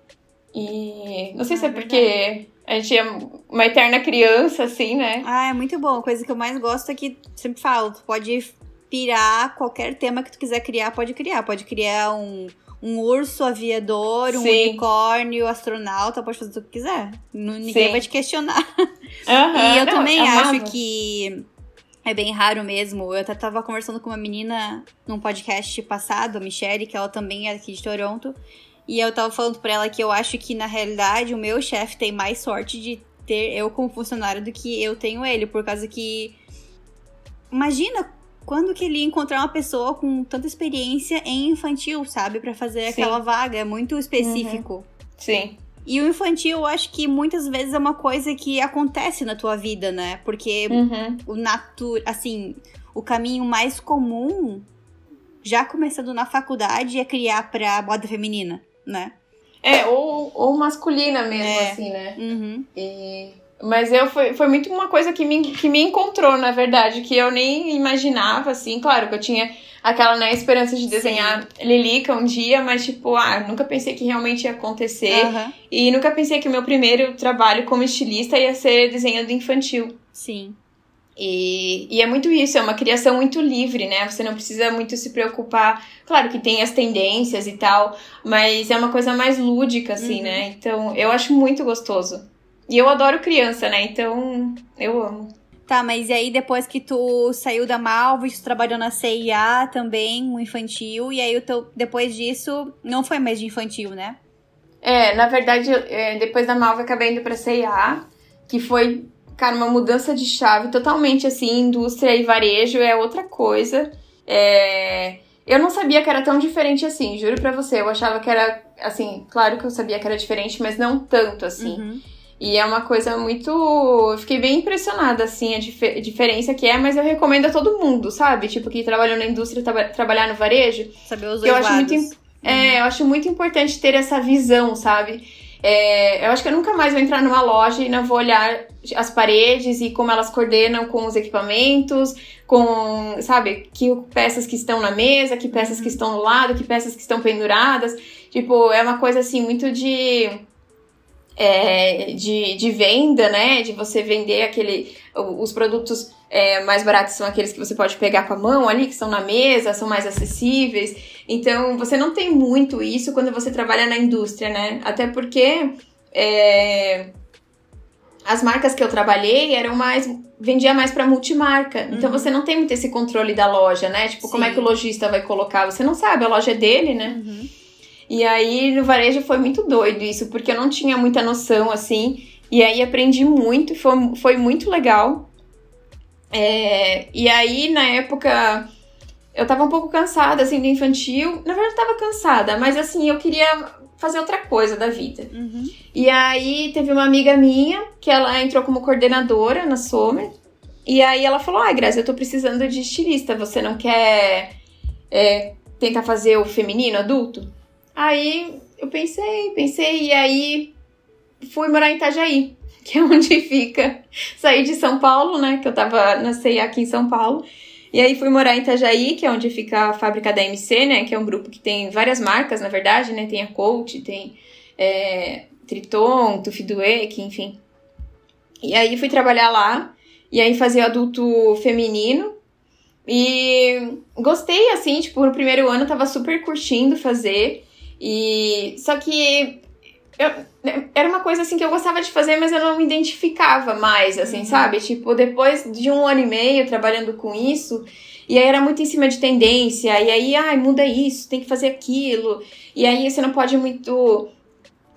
B: E não sei se
A: Ah,
B: é porque a gente é uma eterna criança, assim, né?
A: Ah, é muito bom. A coisa que eu mais gosto é que sempre falo, tu pode pirar qualquer tema que tu quiser criar, pode criar. Pode criar um, um urso aviador, um
B: Sim.
A: unicórnio, astronauta, pode fazer o que quiser. Ninguém
B: Sim.
A: vai te questionar. E eu
B: não,
A: também
B: amava.
A: acho que é bem raro mesmo. Eu até tava conversando com uma menina num podcast passado, a Michelle, que ela também é aqui de Toronto. E eu tava falando pra ela que eu acho que, na realidade, o meu chefe tem mais sorte de ter eu como funcionário do que eu tenho ele. Por causa que. Imagina quando que ele ia encontrar uma pessoa com tanta experiência em infantil, sabe? Pra fazer
B: Sim.
A: aquela vaga. É muito específico.
B: Sim.
A: E o infantil, eu acho que muitas vezes é uma coisa que acontece na tua vida, né? Porque
B: Uhum.
A: o natur... assim, o caminho mais comum, já começando na faculdade, é criar pra moda feminina, né?
B: É, ou, ou masculina mesmo,
A: É.
B: assim, né?
A: Uhum.
B: E- Mas eu foi, foi muito uma coisa que me, que me encontrou, na verdade, que eu nem imaginava, assim. Claro que eu tinha aquela né, esperança de desenhar Lilica um dia, mas tipo, ah, nunca pensei que realmente ia acontecer.
A: Aham.
B: E nunca pensei que o meu primeiro trabalho como estilista ia ser desenhando infantil.
A: Sim.
B: E, e é muito isso, é uma criação muito livre, né? Você não precisa muito se preocupar. Claro que tem as tendências e tal, mas é uma coisa mais lúdica, assim,
A: Uhum.
B: né? Então eu acho muito gostoso. E eu adoro criança, né? Então eu amo.
A: Tá, mas e aí depois que tu saiu da Malva, tu trabalhou na CIA também, um infantil, e aí o teu, depois disso, não foi mais de infantil, né?
B: É, na verdade, é, depois da Malva acabei indo pra C&A, que foi, cara, uma mudança de chave totalmente assim, indústria e varejo é outra coisa. é, eu não sabia que era tão diferente assim, juro pra você. Eu achava que era, assim, claro que eu sabia que era diferente, mas não tanto assim.
A: Uhum.
B: E é uma coisa muito. Eu fiquei bem impressionada, assim, a dif diferença que é, mas eu recomendo a todo mundo, sabe? Tipo, que trabalhou na indústria, tra trabalhar no varejo.
A: Saber os dois
B: eu acho
A: lados.
B: muito, é, eu acho muito importante ter essa visão, sabe? É, eu acho que eu nunca mais vou entrar numa loja e não vou olhar as paredes e como elas coordenam com os equipamentos, com, sabe, que peças que estão na mesa, que peças que estão no lado, que peças que estão penduradas. Tipo, é uma coisa assim muito de. É, de, de venda, né? De você vender aquele. Os produtos é, mais baratos são aqueles que você pode pegar com a mão ali, que estão na mesa, são mais acessíveis. Então, você não tem muito isso quando você trabalha na indústria, né? Até porque é, as marcas que eu trabalhei eram mais. vendia mais para multimarca. Uhum. Então, você não tem muito esse controle da loja, né? Tipo, Sim. como é que o lojista vai colocar? Você não sabe, a loja é dele, né?
A: Uhum.
B: E aí, no varejo foi muito doido isso, porque eu não tinha muita noção, assim. E aí, aprendi muito, foi, foi muito legal. É, e aí, na época, eu tava um pouco cansada, assim, do infantil. Na verdade, eu tava cansada, mas assim, eu queria fazer outra coisa da vida.
A: Uhum.
B: E aí, teve uma amiga minha, que ela entrou como coordenadora na Sommer. E aí, ela falou, ah, Grazi, eu tô precisando de estilista, você não quer é, tentar fazer o feminino, adulto? Aí, eu pensei, pensei, e aí, fui morar em Itajaí que é onde fica. Saí de São Paulo, né? Que eu tava na CIA aqui em São Paulo. E aí fui morar em Itajaí, que é onde fica a fábrica da MC, né? Que é um grupo que tem várias marcas, na verdade, né? Tem a Coach, tem é, Triton, Tufiduec, enfim. E aí fui trabalhar lá. E aí fazer adulto feminino. E gostei, assim, tipo, no primeiro ano eu tava super curtindo fazer. E só que eu, era uma coisa assim que eu gostava de fazer, mas eu não me identificava mais, assim, uhum. sabe? Tipo, depois de um ano e meio trabalhando com isso, e aí era muito em cima de tendência, e aí, ai, muda isso, tem que fazer aquilo, e aí você não pode muito.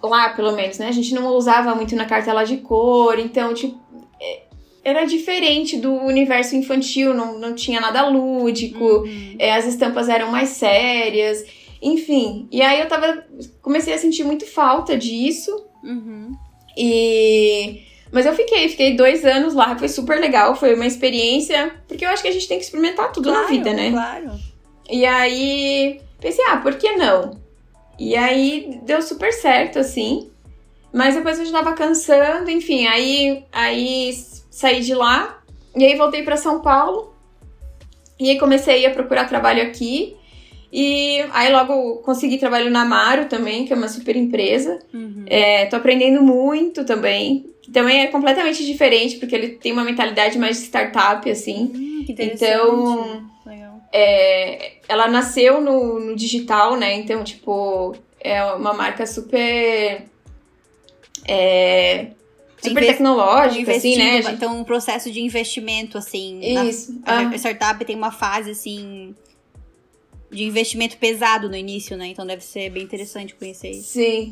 B: Lá, pelo menos, né? A gente não usava muito na cartela de cor, então, tipo. É, era diferente do universo infantil, não, não tinha nada lúdico, uhum. é, as estampas eram mais sérias. Enfim, e aí eu tava. Comecei a sentir muito falta disso.
A: Uhum.
B: E. Mas eu fiquei, fiquei dois anos lá, foi super legal, foi uma experiência. Porque eu acho que a gente tem que experimentar tudo
A: claro,
B: na vida, né?
A: Claro.
B: E aí pensei, ah, por que não? E aí deu super certo, assim. Mas depois eu já tava cansando, enfim, aí, aí saí de lá. E aí voltei para São Paulo. E aí comecei a procurar trabalho aqui. E aí logo consegui trabalho na Amaro também, que é uma super empresa.
A: Uhum.
B: É, tô aprendendo muito também. Também é completamente diferente, porque ele tem uma mentalidade mais de startup, assim.
A: Hum, que
B: então, é, ela nasceu no, no digital, né? Então, tipo, é uma marca super. É, super tecnológica, assim, né?
A: Então, um processo de investimento, assim.
B: Isso.
A: Na, a startup tem uma fase, assim de investimento pesado no início, né? Então deve ser bem interessante conhecer isso.
B: Sim.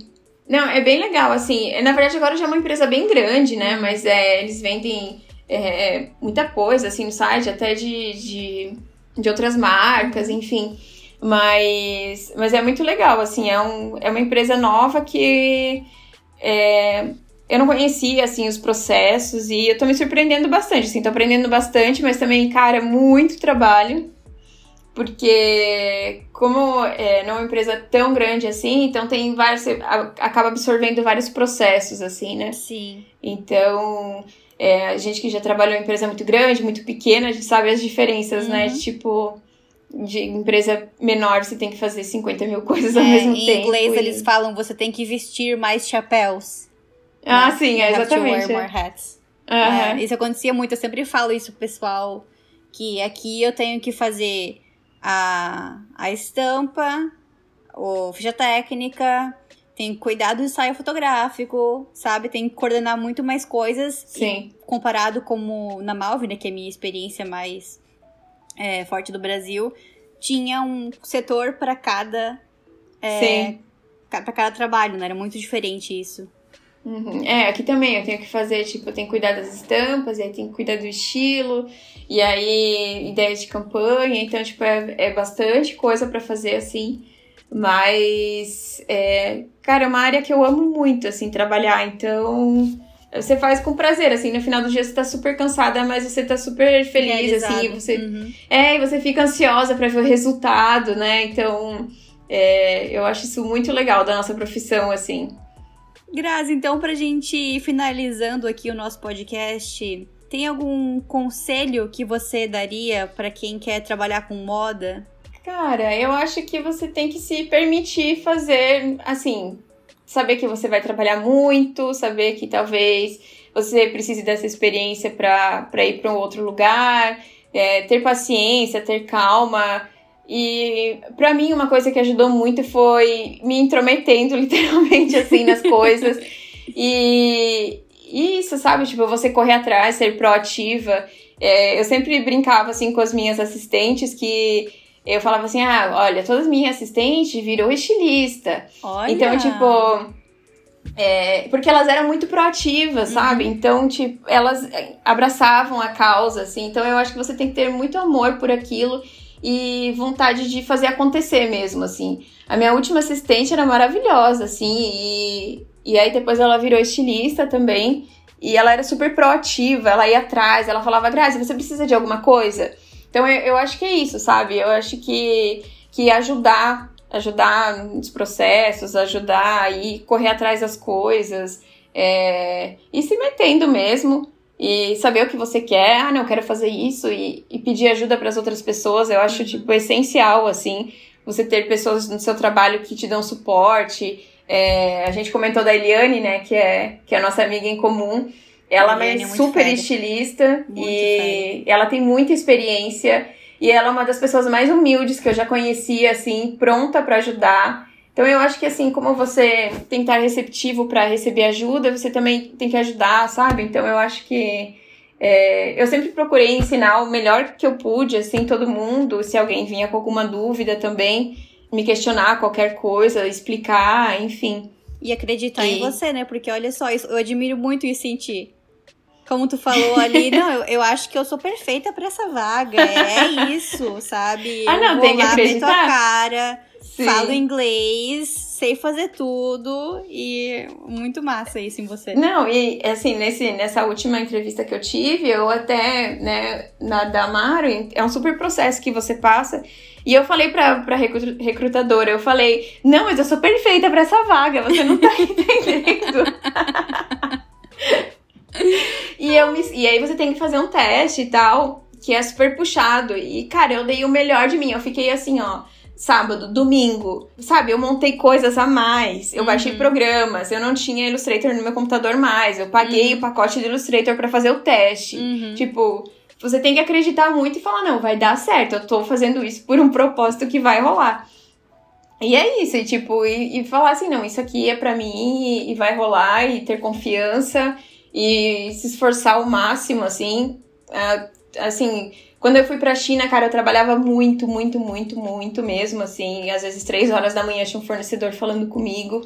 B: Não, é bem legal, assim. Na verdade, agora já é uma empresa bem grande, né? Mas é, eles vendem é, muita coisa, assim, no site, até de, de, de outras marcas, enfim. Mas, mas é muito legal, assim. É, um, é uma empresa nova que é, eu não conhecia, assim, os processos e eu tô me surpreendendo bastante, assim. Tô aprendendo bastante, mas também, cara, muito trabalho porque como é, não é uma empresa tão grande assim, então tem vários, acaba absorvendo vários processos assim, né?
A: Sim.
B: Então, é, a gente que já trabalhou em empresa muito grande, muito pequena, a gente sabe as diferenças, né? uhum. né? Tipo, de empresa menor você tem que fazer 50 mil coisas ao
A: é,
B: mesmo
A: em
B: tempo.
A: Em inglês e... eles falam você tem que vestir mais chapéus.
B: Ah, né? sim, é, exatamente.
A: More hats.
B: Uhum.
A: Isso acontecia muito, eu sempre falo isso pro pessoal, que aqui eu tenho que fazer a, a estampa, o ficha técnica, tem que cuidar do ensaio fotográfico, sabe? Tem que coordenar muito mais coisas.
B: Sim.
A: E, comparado como na Malve, né, que é a minha experiência mais é, forte do Brasil, tinha um setor para cada. É,
B: Sim.
A: para cada trabalho, né? Era muito diferente isso.
B: Uhum. É, aqui também eu tenho que fazer, tipo, eu tenho que cuidar das estampas, e aí tenho que cuidar do estilo, e aí ideias de campanha, então, tipo, é, é bastante coisa para fazer assim. Mas, é, cara, é uma área que eu amo muito, assim, trabalhar, então você faz com prazer, assim, no final do dia você tá super cansada, mas você tá super feliz, assim, você. Uhum. É, e você fica ansiosa para ver o resultado, né? Então, é, eu acho isso muito legal da nossa profissão, assim.
A: Grazi, então, pra gente ir finalizando aqui o nosso podcast, tem algum conselho que você daria para quem quer trabalhar com moda?
B: Cara, eu acho que você tem que se permitir fazer, assim, saber que você vai trabalhar muito, saber que talvez você precise dessa experiência para ir para um outro lugar, é, ter paciência, ter calma. E para mim uma coisa que ajudou muito foi me intrometendo literalmente assim nas coisas. E, isso, sabe? Tipo, você correr atrás, ser proativa. É, eu sempre brincava assim com as minhas assistentes que eu falava assim: ah, olha, todas as minhas assistentes virou estilista. Olha. Então, tipo. É, porque elas eram muito proativas, sabe? Uhum. Então, tipo, elas abraçavam a causa, assim. Então, eu acho que você tem que ter muito amor por aquilo e vontade de fazer acontecer mesmo, assim. A minha última assistente era maravilhosa, assim, e, e aí depois ela virou estilista também. E ela era super proativa, ela ia atrás, ela falava, Grazi, você precisa de alguma coisa? Então eu, eu acho que é isso, sabe? Eu acho que, que ajudar, ajudar nos processos, ajudar e correr atrás das coisas, é, e se metendo mesmo e saber o que você quer. Ah, não, eu quero fazer isso e, e pedir ajuda para as outras pessoas. Eu acho, tipo, essencial, assim, você ter pessoas no seu trabalho que te dão suporte. É, a gente comentou da Eliane, né, que é, que é a nossa amiga em comum. Ela é, é super fera. estilista muito e fera. ela tem muita experiência e ela é uma das pessoas mais humildes que eu já conheci, assim, pronta para ajudar. Então eu acho que assim, como você tem que estar receptivo para receber ajuda, você também tem que ajudar, sabe? Então eu acho que é, eu sempre procurei ensinar o melhor que eu pude, assim, todo mundo. Se alguém vinha com alguma dúvida também, me questionar qualquer coisa, explicar, enfim.
A: E acreditar e... em você, né? Porque olha só, eu admiro muito isso em ti como tu falou ali, não, eu, eu acho que eu sou perfeita para essa vaga. É isso, sabe?
B: Ah, não, tem que acreditar.
A: Meto a cara, Sim. falo inglês, sei fazer tudo e muito massa isso em você.
B: Não, e assim, nesse, nessa última entrevista que eu tive, eu até, né, na da Amaro, é um super processo que você passa. E eu falei pra, pra recrutadora, eu falei, não, mas eu sou perfeita para essa vaga, você não tá entendendo. e, eu me, e aí você tem que fazer um teste e tal, que é super puxado. E, cara, eu dei o melhor de mim. Eu fiquei assim, ó sábado, domingo, sabe? Eu montei coisas a mais, eu uhum. baixei programas, eu não tinha Illustrator no meu computador mais, eu paguei uhum. o pacote do Illustrator para fazer o teste. Uhum. Tipo, você tem que acreditar muito e falar: não, vai dar certo, eu tô fazendo isso por um propósito que vai rolar. E é isso, e tipo, e, e falar assim: não, isso aqui é para mim e, e vai rolar, e ter confiança e se esforçar ao máximo, assim. Uh, assim, quando eu fui pra China, cara, eu trabalhava muito, muito, muito, muito mesmo, assim. Às vezes, três horas da manhã tinha um fornecedor falando comigo.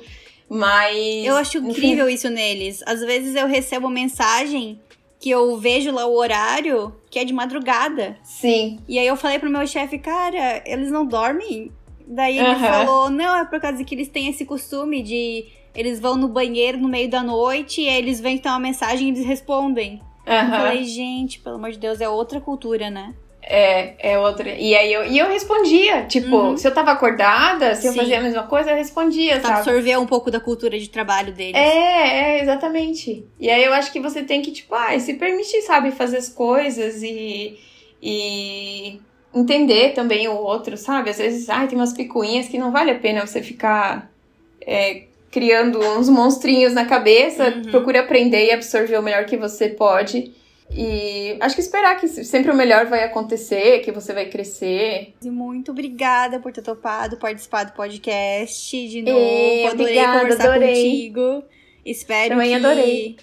B: Mas.
A: Eu acho incrível enfim... isso neles. Às vezes eu recebo mensagem que eu vejo lá o horário que é de madrugada.
B: Sim.
A: E aí eu falei pro meu chefe, cara, eles não dormem? Daí ele uhum. falou, não, é por causa que eles têm esse costume de eles vão no banheiro no meio da noite e aí eles vêm então uma mensagem e eles respondem. Uhum. Eu falei, gente, pelo amor de Deus, é outra cultura, né?
B: É, é outra. E aí eu, e eu respondia, tipo, uhum. se eu tava acordada, se Sim. eu fazia a mesma coisa, eu respondia,
A: sabe? Absorver um pouco da cultura de trabalho deles.
B: É, é, exatamente. E aí eu acho que você tem que, tipo, ah, se permitir, sabe, fazer as coisas e, e entender também o outro, sabe? Às vezes, ah, tem umas picuinhas que não vale a pena você ficar é, criando uns monstrinhos na cabeça, uhum. procure aprender e absorver o melhor que você pode. E acho que esperar que sempre o melhor vai acontecer, que você vai crescer.
A: Muito obrigada por ter topado participar do podcast de novo. Ei, adorei obrigada, conversar adorei. contigo. Espero Também que adorei.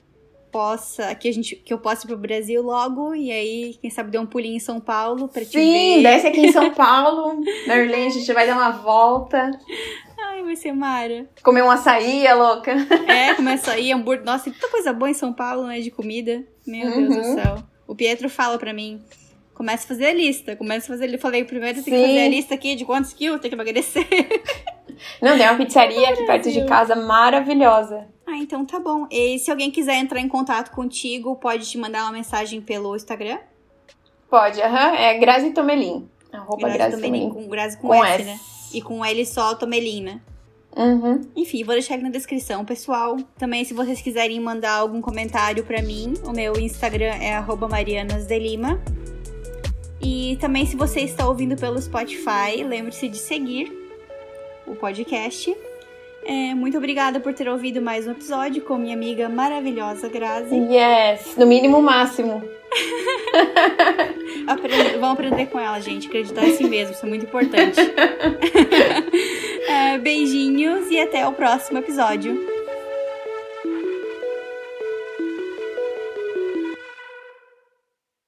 A: possa que a gente que eu possa ir pro Brasil logo e aí quem sabe dar um pulinho em São Paulo para te
B: Sim, desce aqui em São Paulo. Na Orlando a gente vai dar uma volta.
A: Ai, vai ser Mara.
B: Comer um açaí, é louca.
A: É, começa aí, hambúrguer. Nossa, tem tanta coisa boa em São Paulo, né? De comida. Meu Deus
B: Uhum.
A: do céu. O Pietro fala pra mim. Começa a fazer a lista. Começa a fazer. Eu falei, primeiro tem que fazer a lista aqui de quantos quilos tem que emagrecer.
B: Não, tem uma pizzaria aqui perto de casa maravilhosa.
A: Ah, então tá bom. E se alguém quiser entrar em contato contigo, pode te mandar uma mensagem pelo Instagram.
B: Pode, aham. É Grazi Tomelin. Arroba
A: Grazi
B: Grazi
A: Tomelin,
B: Tomelin.
A: com, Grazi com,
B: Com
A: S,
B: S.
A: né? E com L só, Tomelin, né?
B: Uhum.
A: Enfim, vou deixar aqui na descrição, pessoal. Também, se vocês quiserem mandar algum comentário pra mim, o meu Instagram é marianasdelima. E também, se você está ouvindo pelo Spotify, lembre-se de seguir o podcast. É, muito obrigada por ter ouvido mais um episódio com minha amiga maravilhosa Grazi.
B: Yes. No mínimo, máximo.
A: Aprende- vamos aprender com ela, gente. Acreditar em si mesmo, isso é muito importante. É, beijinhos e até o próximo episódio.